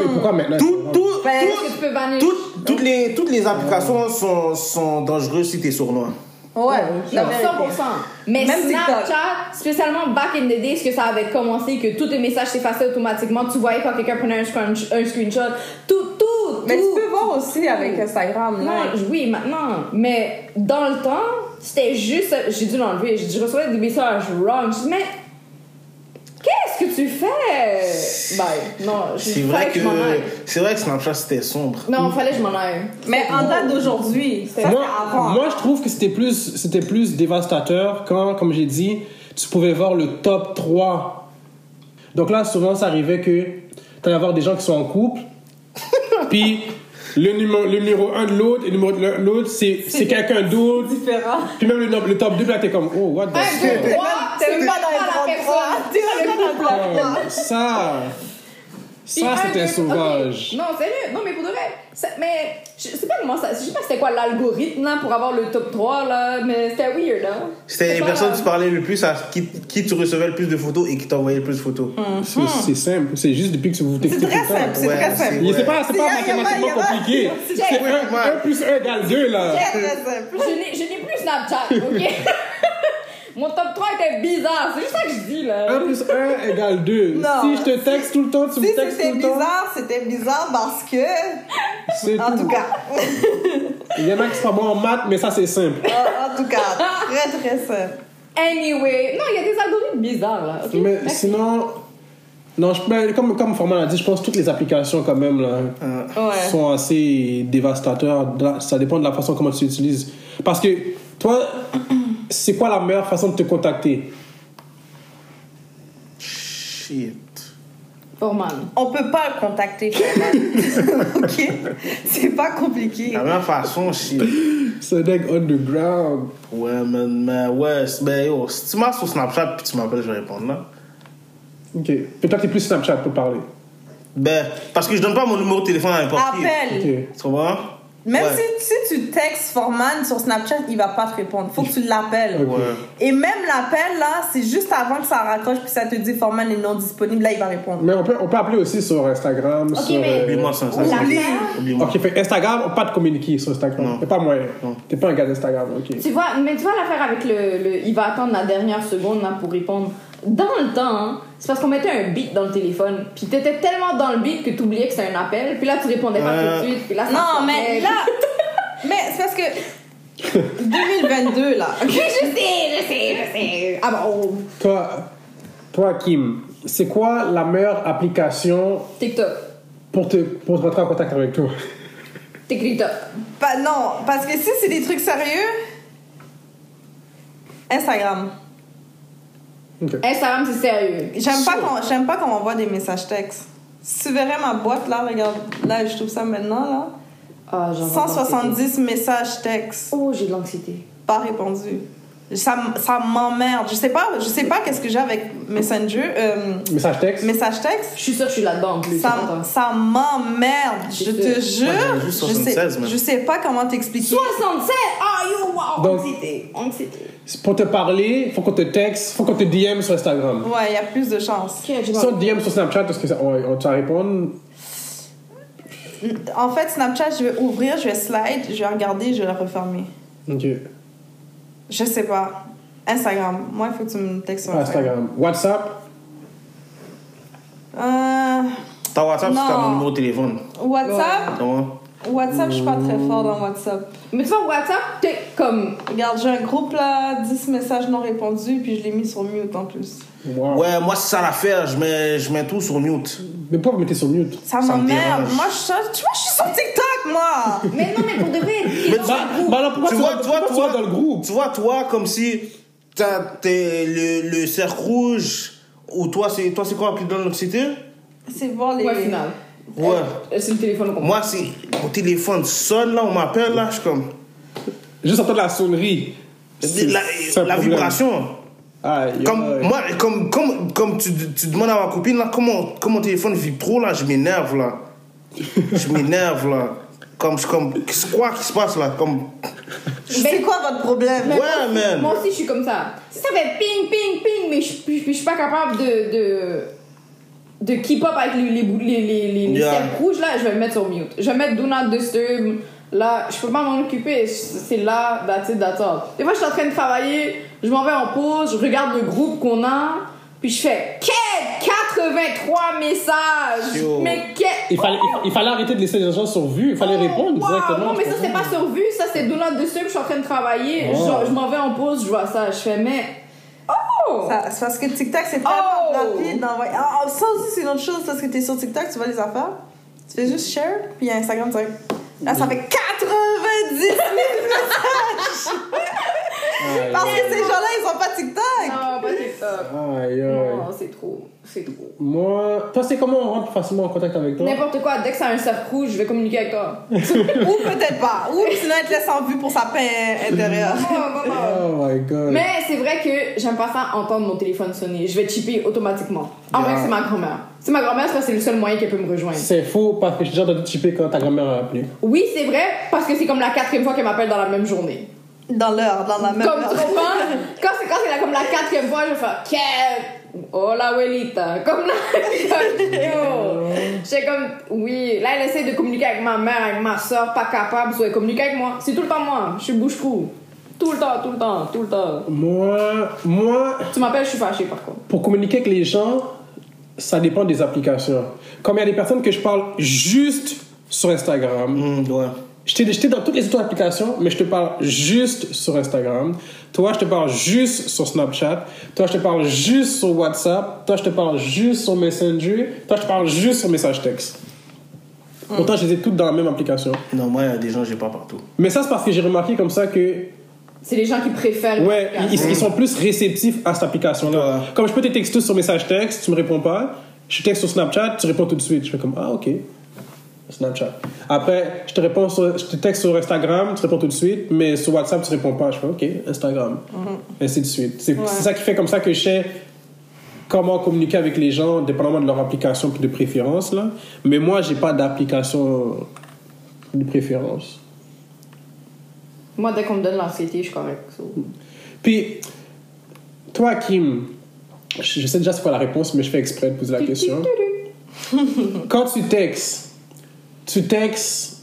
hmm. pourquoi maintenant Tout, tout, Ben, Est-ce tout- que tu peux bannir? toutes, toutes les, toutes les applications sont, sont dangereuses si t'es sournois. Ouais, Non, vérité. 100%. Mais Même Snapchat, spécialement back in the days que ça avait commencé, que tous tes messages s'effaçaient automatiquement, tu voyais quand quelqu'un prenait un screenshot, tout, tout, Mais tu peux voir aussi avec Instagram, Non, là. oui, maintenant. Mais dans le temps, c'était juste. J'ai dû l'enlever. J'ai dû recevoir des messages wrong. Mais. Qu'est-ce que tu fais? Bye. Non, je C'est vrai que, c'est vrai que Snapchat c'était sombre. Non, fallait que je m'en aille. Mais en date d'aujourd'hui, ça moi, avant. moi, je trouve que c'était plus, c'était plus dévastateur quand, comme j'ai dit, tu pouvais voir le top 3. Donc là, souvent, ça arrivait que tu allais avoir des gens qui sont en couple, puis le numéro, le numéro 1 de l'autre et le numéro de l'autre, c'est, c'est quelqu'un d'autre. différent. Puis même le, top 2, là, t'es comme, oh, what the Un, fuck? deux, trois, T'es pas dans les la 33. personne. T'es même pas dans le 33. Ouais, ça, ça, un, c'était sauvage. Non, sérieux. Non, mais pour de vrai. ça- mais je sais pas comment ça. Je sais pas c'était quoi l'algorithme là, pour avoir le top 3 là, mais c'était weird là. C'était les personnes qui parlaient le plus, à qui, qui tu recevais le plus de photos et qui t'envoyaient le plus de photos. C'est, c'est simple, c'est juste depuis que vous. C'est textez tout très simple, c'est Ouais, très c'est- simple. C'est pas, c'est C'est- pas mathématiquement compliqué. C'est- C'est 1 plus 1 égale 2, là. Très très simple. Je n'ai, je n'ai plus Snapchat, ok? Mon top 3 était bizarre, c'est juste ça que je dis là. 1 plus 1 égale 2. Non. Si je te texte tout le temps, tu Si me textes c'était tout le temps. bizarre, c'était bizarre parce que. C'est En tout. tout cas. Il y en a qui sont bons en maths, mais ça, c'est simple. En en tout cas, très très simple. Anyway, non, il y a des algorithmes bizarres là? Mais Merci. sinon, non, je, ben, comme, comme Forman a dit, je pense que toutes les applications, quand même, là, Ouais. sont assez dévastateurs. Ça dépend de la façon comment tu l'utilises. Parce que, toi, c'est quoi la meilleure façon de te contacter? Shit. Forman. On peut pas le contacter, ok? C'est pas compliqué. La même façon, shit. C'est deck underground. Ouais, mais, mais ouais, ben yo, si tu m'as sur Snapchat puis tu m'appelles, je vais répondre là. Ok. Toi, t'es plus Snapchat pour parler. Ben, parce que je donne pas mon numéro de téléphone à n'importe qui. Appelle. Ok. Tu comprends? Même Ouais. si, si tu textes Forman sur Snapchat, il va pas te répondre. Faut que tu l'appelles. Ouais. Et même l'appel, là, c'est juste avant que ça raccroche puis ça te dit Forman est non disponible. Là, il va répondre. Mais on peut, on peut appeler aussi sur Instagram. Ok, sur, mais- euh, Oublie-moi ça. ça oublie. Oublie-moi. Ok, fait Instagram, on peut pas te communiquer sur Instagram. Non. T'es pas moyen. Non. T'es pas un gars d'Instagram, ok. Tu vois, mais tu vois l'affaire avec le, le- Il va attendre la dernière seconde là, pour répondre. Dans le temps, hein, c'est parce qu'on mettait un beat dans le téléphone. Puis t'étais tellement dans le beat que t'oubliais que c'était un appel. Puis là, tu répondais pas Euh. tout de suite. Puis là, ça Non, mais là. mais c'est parce que. 2022, là. Je sais, je sais, je sais. Ah bon, Toi, toi, Kim, c'est quoi la meilleure application TikTok. pour te, pour te rentrer en contact avec toi? TikTok. Pas- non, parce que si c'est des trucs sérieux. Instagram. Ok. Instagram, c'est sérieux. J'aime pas qu'on j'aime pas qu'on m'envoie des messages textes. Si tu verrais ma boîte là, regarde, là je trouve ça maintenant là. Ah, j'en ai de l'anxiété. 170 messages textes Oh, j'ai de l'anxiété. pas répondus. Ça, ça m'emmerde. Je sais pas, je sais pas qu'est-ce que j'ai avec Messenger, euh, Message texte? message texte. Je suis sûre que je suis là-dedans en plus. Ça, ça m'emmerde. Je te jure. Moi, je, sais, 76, je sais pas comment t'expliquer. 67! Ah yo, wow! Donc- anxiété, anxiété. Pour te parler, faut qu'on te texte, faut qu'on te DM sur Instagram. Ouais, il y a plus de chance. Ok, j'ai Si on pas- te DM sur Snapchat, est-ce que ça, on, on te répondre? En fait, Snapchat, je vais ouvrir, je vais slide, je vais regarder, je vais la refermer. Ok. Je sais pas. Instagram. Moi, il faut que tu me textes sur Instagram. Instagram. WhatsApp? Euh, Ta WhatsApp, c'est mon numéro de téléphone. WhatsApp? Comment WhatsApp, je suis pas très fort dans WhatsApp. Mais tu vois, WhatsApp, t'es comme. Regarde, j'ai un groupe là, 10 messages non répondus, puis je l'ai mis sur mute en plus. Wow. Ouais, moi, c'est ça l'affaire. Je mets, je mets tout sur mute. Mais pourquoi vous mettez sur mute? Ça, Ça me m'emmerde. Moi, je, tu vois, je suis sur TikTok, moi. Mais non, mais pour de vrai, Mais. Bah alors pourquoi Tu tu, vois, vas, tu vois, pourquoi tu toi- vas dans le groupe? Tu vois, toi, comme si t'es le, le cercle rouge, ou toi, c'est toi c'est quoi plus dans l'anxiété C'est voir les. Ouais, final. Ouais. C'est le téléphone qu'on Moi, c'est mon téléphone sonne là, on m'appelle là, je suis comme. Juste entendre la sonnerie. La, vibration. Aïe, Comme, moi, comme, comme, comme tu, tu demandes à ma copine là, comment, comment mon téléphone vibre trop là, je m'énerve là. Je m'énerve là. Comme, je- comme, c'est quoi qui se passe là? Comme, C'est quoi votre problème? ouais, man. Moi aussi, je suis comme ça. Si ça fait ping, ping, ping, mais je, je suis pas capable de. de de keep up avec les, les, les, les, les, Yeah. cercles rouges, là, je vais le mettre sur mute. Je vais mettre Do Not Disturb. Là, je peux pas m'en occuper. C'est là, that's it, that's all. Des fois, je suis en train de travailler, je m'en vais en pause, je regarde le groupe qu'on a, puis je fais Quête 83 messages! Yo. Mais quête! Il fallait, il, il fallait arrêter de laisser les gens sur vue. Il fallait répondre Wow, directement. Non, mais ça, c'est pas sur vue, ça, c'est Do Not Disturb, je suis en train de travailler, Wow. je, je m'en vais en pause, je vois ça, je fais, mais. Oh! Ça- C'est parce que TikTok, c'est tellement Oh! rapide d'envoyer. Ah, ça aussi, c'est une autre chose. Parce que t'es sur TikTok, tu vois les affaires. Tu fais juste share, puis il y a Instagram direct. Là, ça fait 90 000 messages! Parce que ces gens-là, ils sont pas TikTok! Non, pas TikTok. aïe, aïe. Non, c'est trop. C'est trop. Moi, toi, c'est comment on rentre facilement en contact avec toi? N'importe quoi, dès que ça a un cercle rouge, je vais communiquer avec toi. Ou peut-être pas. Ou sinon, elle te laisse en vue pour sa paix intérieure. Oh my god. Mais c'est vrai que j'aime pas ça entendre mon téléphone sonner. Je vais chipper automatiquement. En vrai, Yeah. c'est ma grand-mère. C'est ma grand-mère, parce que c'est le seul moyen qu'elle peut me rejoindre. C'est faux parce que j'ai déjà entendu chipper quand ta grand-mère a appelé. Oui, c'est vrai, parce que c'est comme la quatrième fois qu'elle m'appelle dans la même journée. Dans l'heure, dans la même Comme heure. comprends? Quand c'est quand c'est comme la quatrième fois, je vais faire Quelle? Hola, abuelita. Comme là. Yo. J'étais comme, oui. Là, elle essaie de communiquer avec ma mère, avec ma soeur, pas capable. So, elle communique avec moi. C'est tout le temps moi. Je suis bouche-trou. Tout le temps, tout le temps, tout le temps. Moi, moi, Tu m'appelles, je suis fâchée par contre. pour communiquer avec les gens, ça dépend des applications. Comme il y a des personnes que je parle juste sur Instagram. Hum, ouais. J'étais j'étais dans toutes les autres applications, mais je te parle juste sur Instagram. Toi, je te parle juste sur Snapchat. Toi, je te parle juste sur WhatsApp. Toi, je te parle juste sur Messenger. Toi, je te parle juste sur message texte. Pourtant, je les ai toutes dans la même application. Non, moi, il y a des gens, j'ai pas partout. Mais ça, c'est parce que j'ai remarqué comme ça que C'est les gens qui préfèrent. Ouais, ils, ils sont plus réceptifs à cette application-là. Ouais. Comme je peux te texter sur message texte, tu me réponds pas. Je texte sur Snapchat, tu réponds tout de suite. Je fais comme ah ok. Snapchat. Après, je te réponds sur, je te texte sur Instagram, tu réponds tout de suite, mais sur WhatsApp tu réponds pas. Je fais ok Instagram. Ainsi de suite. C'est ça qui fait comme ça que je sais comment communiquer avec les gens, dépendamment de leur application de préférence là. Mais moi, j'ai pas d'application de préférence. Moi, dès qu'on me donne l'anxiété, je suis correcte. so. Puis, toi, Kim, je je sais déjà c'est quoi la réponse, mais je fais exprès de poser la question. Quand tu textes, tu textes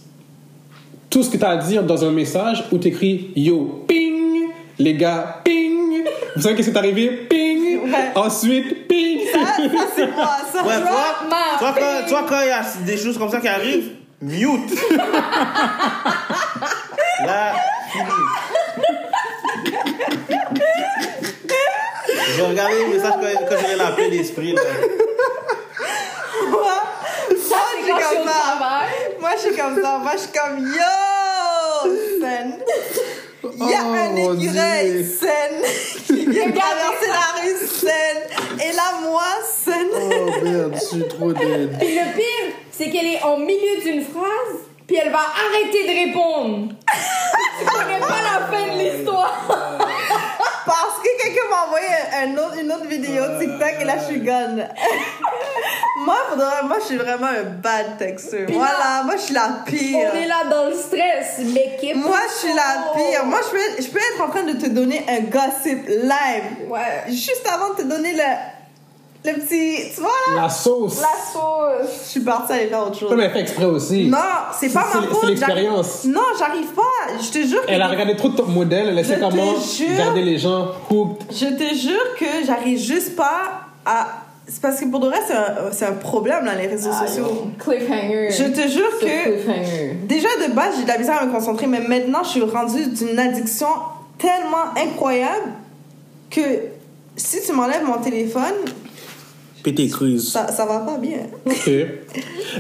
tout ce que tu as à dire dans un message ou tu écris Yo, ping, les gars, ping. Vous savez qu'est-ce qui est arrivé? Ping. Ouais. Ensuite, ping. Ça, c'est moi, ça. Ouais, toi, ma toi, quand, toi, quand il y a des choses comme ça qui arrivent, mute. Là, fini. Je vais regarder les messages quand, quand j'aurai la paix d'esprit. là. Moi, Ça, c'est quand je suis au comme ça. moi, je suis comme ça. Moi, je suis comme yo, scène. Il y a Oh, un écureuil, Dieu. scène, qui vient traverser la rue, scène. Et là, moi, scène. Oh merde, je suis trop dead. Puis le pire, c'est qu'elle est au milieu d'une phrase, puis elle va arrêter de répondre. tu connais pas la fin de l'histoire. parce que quelqu'un m'a envoyé un autre, une autre vidéo TikTok et là je suis gone. moi, vrai, moi je suis vraiment un bad texteur. Puis Voilà, là, moi je suis la pire. On est là dans le stress, mais qu'est-ce Moi je suis la pire. Moi je peux, je peux être en train de te donner un gossip live. Ouais. Juste avant de te donner le, le petit. Tu vois là? La sauce. La sauce. Je suis partie aller faire autre chose. Mais elle fait exprès aussi. Non, c'est pas C'est- ma c'est faute. l'expérience. j'arrive- Non, j'arrive pas. Je te jure que. Elle a regardé trop de top modèles, elle essaie Je te comment jure. garder les gens hooked. Je te jure que j'arrive juste pas à. C'est parce que pour de vrai, c'est un, c'est un problème dans les réseaux Ah, sociaux. Cliffhanger. Je te jure que. cliffhanger. Déjà de base, j'ai de la misère à me concentrer, mais maintenant, je suis rendue d'une addiction tellement incroyable que si tu m'enlèves mon téléphone, Pété crise. ça, ça va pas bien. Ok.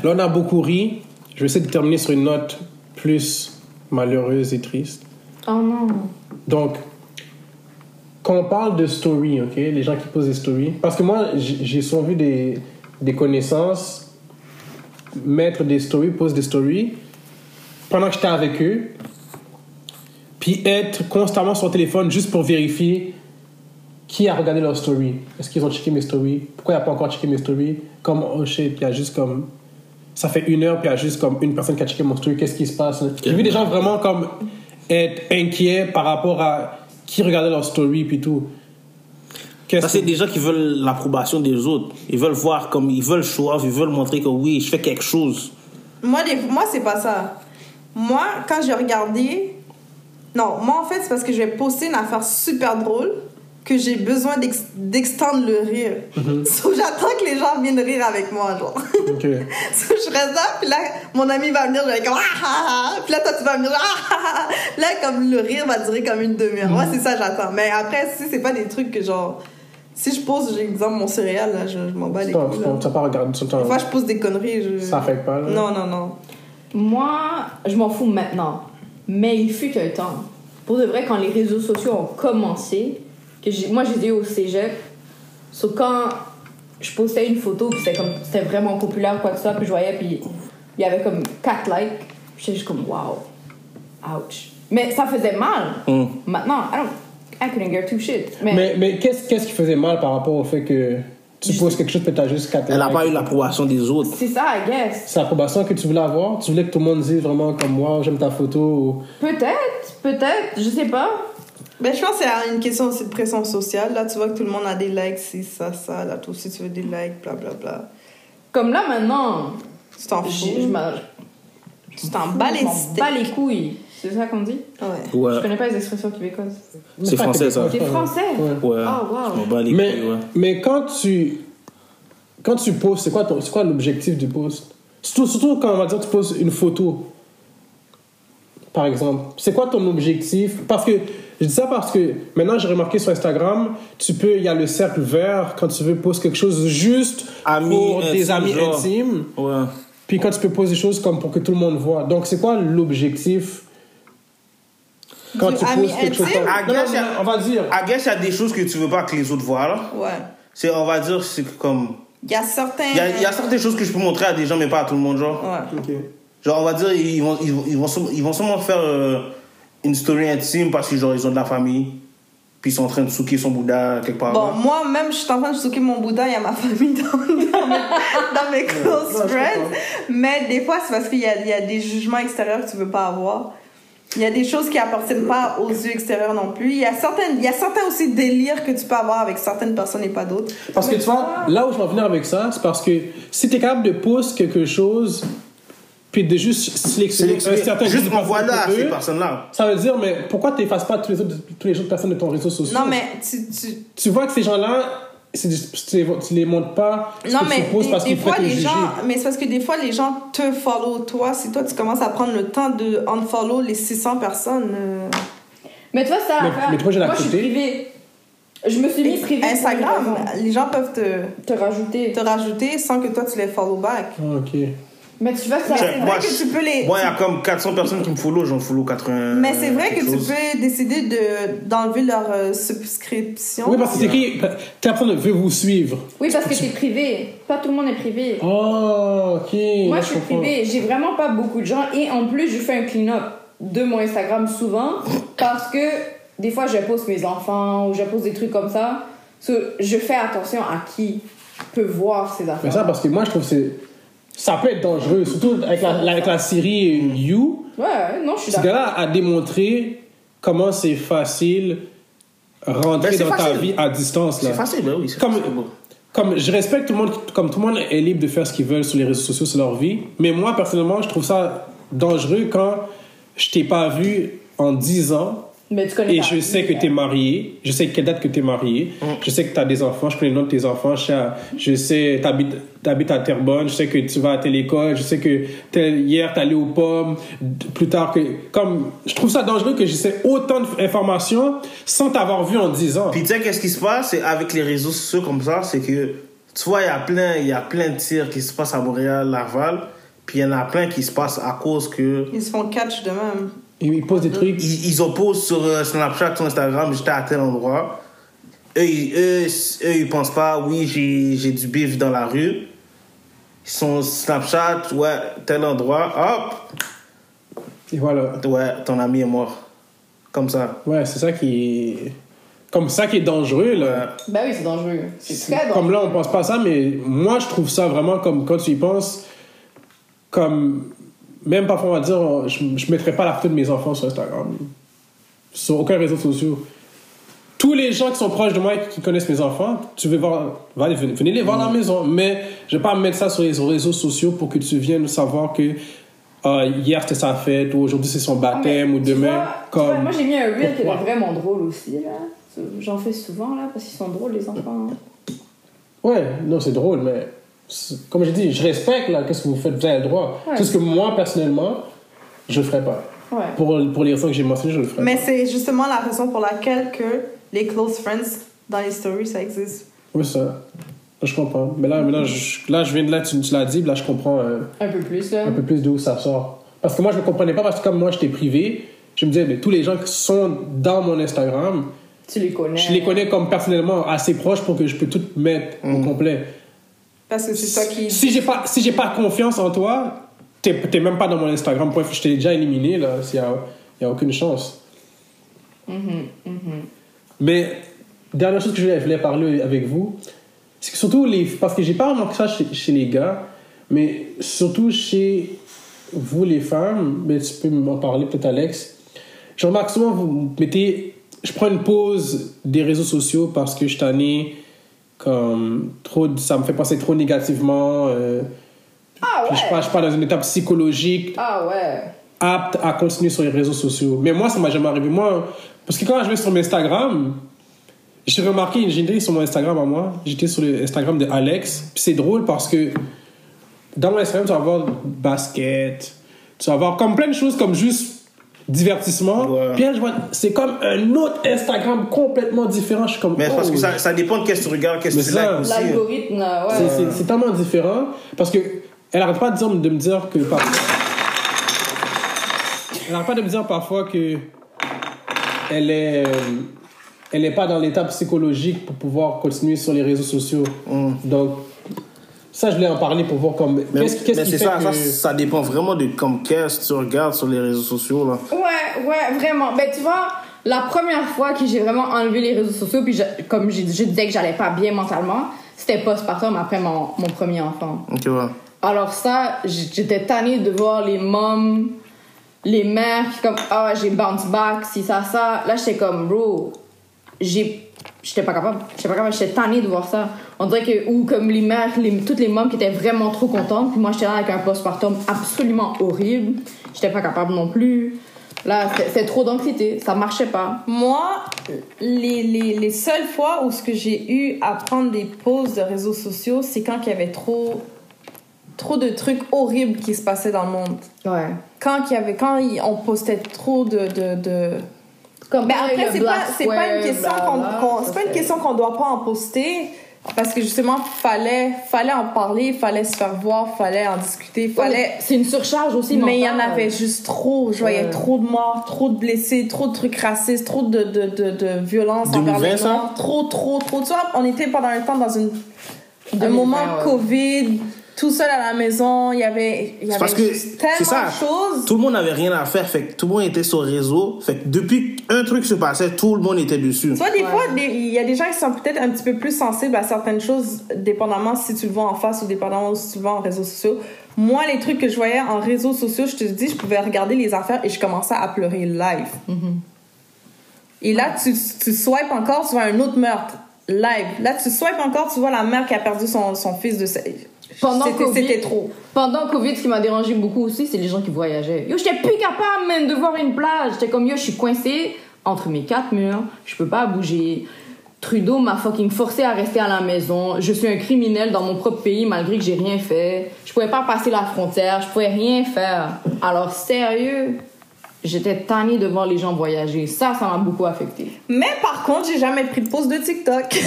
Là, on a beaucoup ri. Je vais essayer de terminer sur une note plus malheureuse et triste. Oh non. Donc, quand on parle de story, ok, les gens qui posent des stories, parce que moi, j'ai souvent vu des, des connaissances mettre des stories, poser des stories, pendant que j'étais avec eux, puis être constamment sur le téléphone juste pour vérifier qui a regardé leur story? Est-ce qu'ils ont checké mes stories? Pourquoi il n'y a pas encore checké mes stories? Comme, oh shit, il y a juste comme. Ça fait une heure, puis il y a juste comme une personne qui a checké mon story. Qu'est-ce qui se passe? J'ai vu des gens vraiment comme être inquiets par rapport à qui regardait leur story, puis tout. Ça, c'est que- des gens qui veulent l'approbation des autres. Ils veulent voir comme ils veulent show off, ils veulent montrer que oui, je fais quelque chose. Moi, des, moi c'est pas ça. Moi, quand j'ai regardé. Non, moi, en fait, c'est parce que je vais poster une affaire super drôle que j'ai besoin d'ex- d'extendre le rire. So, j'attends que les gens viennent rire avec moi, genre. Ok. So, je reste là, puis là, mon ami va venir, je vais comme ah ah ah. Puis là, toi, tu vas venir ah ah ah. Là, comme le rire va durer comme une demi-heure. Moi, c'est ça, j'attends. Mais après, si c'est pas des trucs que genre. Si je pose, j'ai exemple mon céréal, là, je, je m'en bats les couilles. là. pas regardé tout le temps. Des fois, je pose des conneries. Je... Ça affecte pas, là? Non, non, non. Moi, je m'en fous maintenant. Mais il fut un temps. Pour de vrai, quand les réseaux sociaux ont commencé, que j'ai- moi j'étais au cégep, so quand je postais une photo, puis c'était comme c'était vraiment populaire, quoi que ce soit, puis je voyais, puis il y avait comme 4 likes, puis j'étais juste comme wow, ouch. Mais ça faisait mal. Hum. Maintenant, I don't, I couldn't give two shit. Mais, Mais, mais qu'est-ce qu'est-ce qui faisait mal par rapport au fait que tu poses quelque chose, peut t'as juste 4 Elle n'a pas eu l'approbation des autres. c'est ça, I guess. C'est l'approbation que tu voulais avoir? Tu voulais que tout le monde dise vraiment comme moi, j'aime ta photo ou... Peut-être, peut-être, je sais pas. Ben, je pense que c'est une question aussi de pression sociale. Là, tu vois que tout le monde a des likes, si, ça, ça. Là, toi aussi, tu veux des likes, bla, bla, bla. Comme là maintenant, Tu t'en fous. je m'en Tu t'en bats les je m'en steaks. bats les couilles. C'est ça qu'on dit? Ouais. Ouais. Je connais pas les expressions québécoises. C'est français, ça. C'est français? Ouais. Ouais. Oh, wow. Je m'en bats les Mais, couilles, ouais. mais quand tu quand tu postes, c'est quoi, ton- c'est quoi l'objectif du post? Surtout, surtout quand on va dire tu poses une photo, par exemple. C'est quoi ton objectif? Parce que je dis ça parce que maintenant j'ai remarqué sur Instagram, tu peux, il y a le cercle vert quand tu veux poster quelque chose juste Amis pour des amis genre. intimes. Ouais. Puis quand tu peux poser des choses comme pour que tout le monde voit. Donc c'est quoi l'objectif? Quand Du tu poses quelque chose. I Non, non, guess non, on va dire. Guess il y a des choses que tu veux pas que les autres voient, là. Ouais. C'est, on va dire, c'est comme. Il y a certains. Il y a, il y a certaines choses que je peux montrer à des gens, mais pas à tout le monde, genre. Ouais. Ok. Genre, on va dire, ils vont, ils vont, ils vont, sûrement- ils vont sûrement faire euh, une story intime parce que, genre, ils ont de la famille. Puis ils sont en train de souquer son Bouddha quelque part. Bon, là. moi, même, je suis en train de souquer mon Bouddha, il y a ma famille dans, dans mes, dans mes close Ouais, friends. Mais des fois, c'est parce qu'il y a, il y a des jugements extérieurs que tu veux pas avoir. Il y a des choses qui appartiennent pas aux yeux extérieurs non plus. Il y a certaines, il y a certains aussi délires que tu peux avoir avec certaines personnes et pas d'autres. Parce que tu vois, là où je vais en venir avec ça, c'est parce que si tu es capable de poster quelque chose, puis de juste sélectionner un certain Juste envoie-le à ces personnes-là. Ça veut dire, mais pourquoi tu n'effaces pas tous les, autres, tous les autres personnes de ton réseau social? Non, mais tu, tu, Tu vois que ces gens-là, tu les, tu les montres pas Non, que mais des, parce des fois, les juger. gens, mais c'est parce que des fois, les gens te follow toi. Si toi, tu commences à prendre le temps de unfollow les 600 personnes. euh, Mais c'est ça Mais- mais toi, j'ai Moi, je suis privée. Je me suis mis une Instagram, les gens peuvent te, Te rajouter. te rajouter sans que toi, tu les follow back. Ah, ok. Mais tu vois, ça. C'est Moi, vrai que tu peux les. Moi, il y a comme 400 personnes qui me follow, j'en follow 80. Mais c'est vrai que tu peux décider de, d'enlever leur euh, subscription. Oui, parce que c'est écrit, personne ne veut vous suivre. Oui, parce que t'es privé. Pas tout le monde est privé. Oh, ok. Moi, je suis privée. J'ai vraiment pas beaucoup de gens. Et en plus, je fais un clean-up de mon Instagram souvent parce que des fois, je pose mes enfants ou je pose des trucs comme ça. So, je fais attention à qui peut voir ces affaires. Mais ça, parce que moi, je trouve que c'est. Ça peut être dangereux, surtout avec la, avec la série You. Ouais, non, je suis Ce gars-là a démontré comment c'est facile rentrer Ben, dans ta vie à distance. Là. C'est facile, ben oui. c'est Comme, facile. comme je respecte tout le monde, comme tout le monde est libre de faire ce qu'ils veulent sur les réseaux sociaux, sur leur vie. Mais moi, personnellement, je trouve ça dangereux quand je t'ai pas vu en 10 ans Mais tu connais et je sais que tu es marié. Je sais quelle date que tu es marié. Je sais que tu as des enfants. Je connais le nom de tes enfants. Je sais, je sais tu habites, à Terrebonne. Je sais que tu vas à telle école. Je sais que hier, tu allé aux pommes. Plus tard que. Comme, je trouve ça dangereux que je sais autant d'informations sans t'avoir vu en 10 ans. Puis tu sais, qu'est-ce qui se passe? Avec les réseaux sociaux comme ça, c'est que tu vois, il y a plein, il y a plein de tirs qui se passent à Montréal, Laval, puis il y en a plein qui se passent à cause que Ils se font catch de même. Ils posent des trucs. ils, ils opposent sur euh, Snapchat, sur Instagram, j'étais à tel endroit. Eux, ils, eux, eux, ils pensent pas, oui, j'ai j'ai du bif dans la rue. Ils sont Snapchat, ouais, tel endroit, hop, Et voilà. ouais, ton ami est mort. Comme ça. Ouais, c'est ça qui est. Comme ça qui est dangereux, là. Ben oui, c'est dangereux. C'est très dangereux. Comme là, on pense pas à ça, mais moi, je trouve ça vraiment comme quand tu y penses, comme. Même parfois, on va dire, je, je mettrais pas la photo de mes enfants sur Instagram. Sur aucun réseau social. Tous les gens qui sont proches de moi et qui connaissent mes enfants, tu veux voir, va les- venez les voir à la maison. Mais je vais pas mettre ça sur les réseaux sociaux pour que tu viennes savoir que ah, hier c'était sa fête, ou aujourd'hui c'est son baptême, ou demain. vois- tu vois, comme... moi, j'ai mis un reel qui est vraiment drôle aussi, là. J'en fais souvent, là, parce qu'ils sont drôles, les enfants. hein. Ouais, non, c'est drôle, mais comme j'ai dit, je respecte là, qu'est-ce que vous faites, vous avez le droit. Ouais. C'est ce que moi, personnellement, je ne ferais pas. Ouais. Pour, pour les raisons que j'ai mentionnées, je le ferais Mais pas. c'est justement la raison pour laquelle que les close friends dans les stories, ça existe. Oui, ça. Là, je comprends. Mais là, maintenant, je, là, je viens de là, tu, tu l'as dit, là, je comprends euh, Un peu plus, là. un peu plus d'où ça sort. Parce que moi, je ne comprenais pas, parce que comme moi, j'étais privé, je me disais, mais tous les gens qui sont dans mon Instagram, Tu les connais. je les connais comme personnellement assez proches pour que je peux tout mettre au complet. Parce que c'est toi qui. Si j'ai pas, si j'ai pas confiance en toi, t'es même pas dans mon Instagram. Point, je t'ai déjà éliminé là. Il y a, y a aucune chance. Mais dernière chose que je voulais, je voulais parler avec vous, c'est que surtout les, parce que j'ai pas remarqué ça chez, chez les gars, mais surtout chez vous les femmes, mais tu peux m'en parler peut-être Alex. Je remarque souvent vous mettez, je prends une pause des réseaux sociaux parce que je t'en ai comme trop, ça me fait penser trop négativement. euh, Ah ouais. je suis pas dans une étape psychologique Ah ouais. apte à continuer sur les réseaux sociaux. Mais moi, ça m'a jamais arrivé. Moi, parce que quand je vais sur mon Instagram, j'ai remarqué, j'étais sur mon Instagram à moi, j'étais sur le Instagram de Alex, puis c'est drôle parce que dans mon Instagram, tu vas avoir basket, tu vas avoir comme plein de choses comme juste divertissement. Ouais. Puis là, je vois, c'est comme un autre Instagram complètement différent. Je suis comme, Mais oh. parce que ça, ça dépend de qu'est-ce que tu regardes, qu'est-ce que tu likes aussi. L'algorithme, ouais. C'est- tellement différent parce que elle arrête pas de, dire, de me dire que par- elle arrête pas de me dire parfois que elle est euh, elle est pas dans l'état psychologique pour pouvoir continuer sur les réseaux sociaux. Donc ça je voulais en parler pour voir comme Mm. Mais, mais c'est ça, que ça, ça dépend vraiment de comme qu'est-ce que tu regardes sur les réseaux sociaux. Là. Ouais, ouais, vraiment. Ben, tu vois, la première fois que j'ai vraiment enlevé les réseaux sociaux, puis je- comme j'ai- je disais que j'allais pas bien mentalement, c'était postpartum après mon, mon premier enfant. Ok, ouais. Alors ça, j'étais tannée de voir les moms, les mères qui comme ah j'ai bounce back, si ça ça. Là j'étais comme bro, j'ai j'étais pas capable, j'étais pas capable, j'étais tannée de voir ça. On dirait que ou comme les mères, les, toutes les moms qui étaient vraiment trop contentes, puis moi j'étais là avec un postpartum absolument horrible. J'étais pas capable non plus. Là c'était c'était trop d'anxiété, ça marchait pas. Moi, les, les, les seules fois où ce que j'ai eu à prendre des pauses de réseaux sociaux, c'est quand il y avait trop, trop de trucs horribles qui se passaient dans le monde. Ouais. Quand, il y avait, quand on postait trop de... de, de... Comme Mais pareil, après, c'est pas, c'est pas une question qu'on, c'est pas une question qu'on doit pas en poster. Parce que justement, fallait, fallait en parler, fallait se faire voir, fallait en discuter, fallait... C'est une surcharge aussi Mais il y en avait juste trop. Je voyais Ouais. trop de morts, trop de blessés, trop de trucs racistes, trop de, de, de, de violence envers 2020, les ça? Noirs. Trop, trop, trop. Tu vois, on était pendant un temps dans une, un 2020, moment ouais. COVID. Tout seul à la maison. Il y avait, il y C'est avait parce que tellement ça. de choses. Tout le monde n'avait rien à faire, fait que tout le monde était sur le réseau. Fait que depuis qu'un truc se passait, tout le monde était dessus. Tu vois, des fois, il y a des gens qui sont peut-être un petit peu plus sensibles à certaines choses, dépendamment si tu le vois en face ou dépendamment si tu le vois en réseaux sociaux. Moi, les trucs que je voyais en réseaux sociaux, je te dis, je pouvais regarder les affaires et je commençais à pleurer live. Et là, tu, tu swipes encore, tu vois un autre meurtre live. Là, tu swipes encore, tu vois la mère qui a perdu son, son fils de... Pendant C'était- Covid, C'était trop. Pendant Covid, ce qui m'a dérangé beaucoup aussi, c'est les gens qui voyageaient. Yo, j'étais plus capable même de voir une plage. J'étais comme yo, je suis coincée entre mes quatre murs, je peux pas bouger. Trudeau m'a fucking forcé à rester à la maison. Je suis un criminel dans mon propre pays malgré que j'ai rien fait. Je pouvais pas passer la frontière, je pouvais rien faire. Alors sérieux, j'étais tannée de voir les gens voyager. Ça, ça m'a beaucoup affecté. Mais par contre, j'ai jamais pris de pause de TikTok.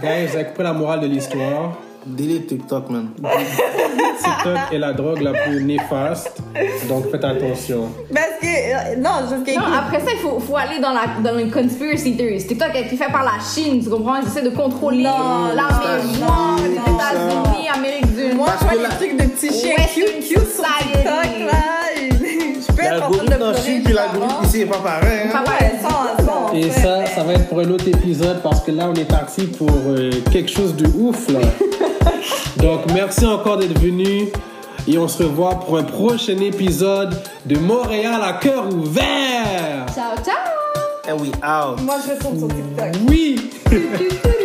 Guys, vous avez compris la morale de l'histoire. Delete TikTok, man. TikTok est la drogue la plus néfaste. Donc faites attention. Parce que... euh, non, parce que... Non, après ça, il faut, faut aller dans la dans les conspiracy theories. TikTok a été fait par la Chine, tu comprends? Ils essaient de contrôler Non, l'Amérique, non, les États-Unis, Amérique du Moi, Nord. je vois les trucs de petits chiens cute, cute sur. TikTok, là. Je peux être en train de L'algorithme en. Chine puis l'algorithme ici est pas pareil. hein. Pas Ouais, Et ça, ça va être pour un autre épisode parce que là, on est parti pour euh, quelque chose de ouf, là. Donc, merci encore d'être venu. Et on se revoit pour un prochain épisode de Montréal à cœur ouvert. Ciao, ciao! And we out. Moi, je retourne sur TikTok. Oui!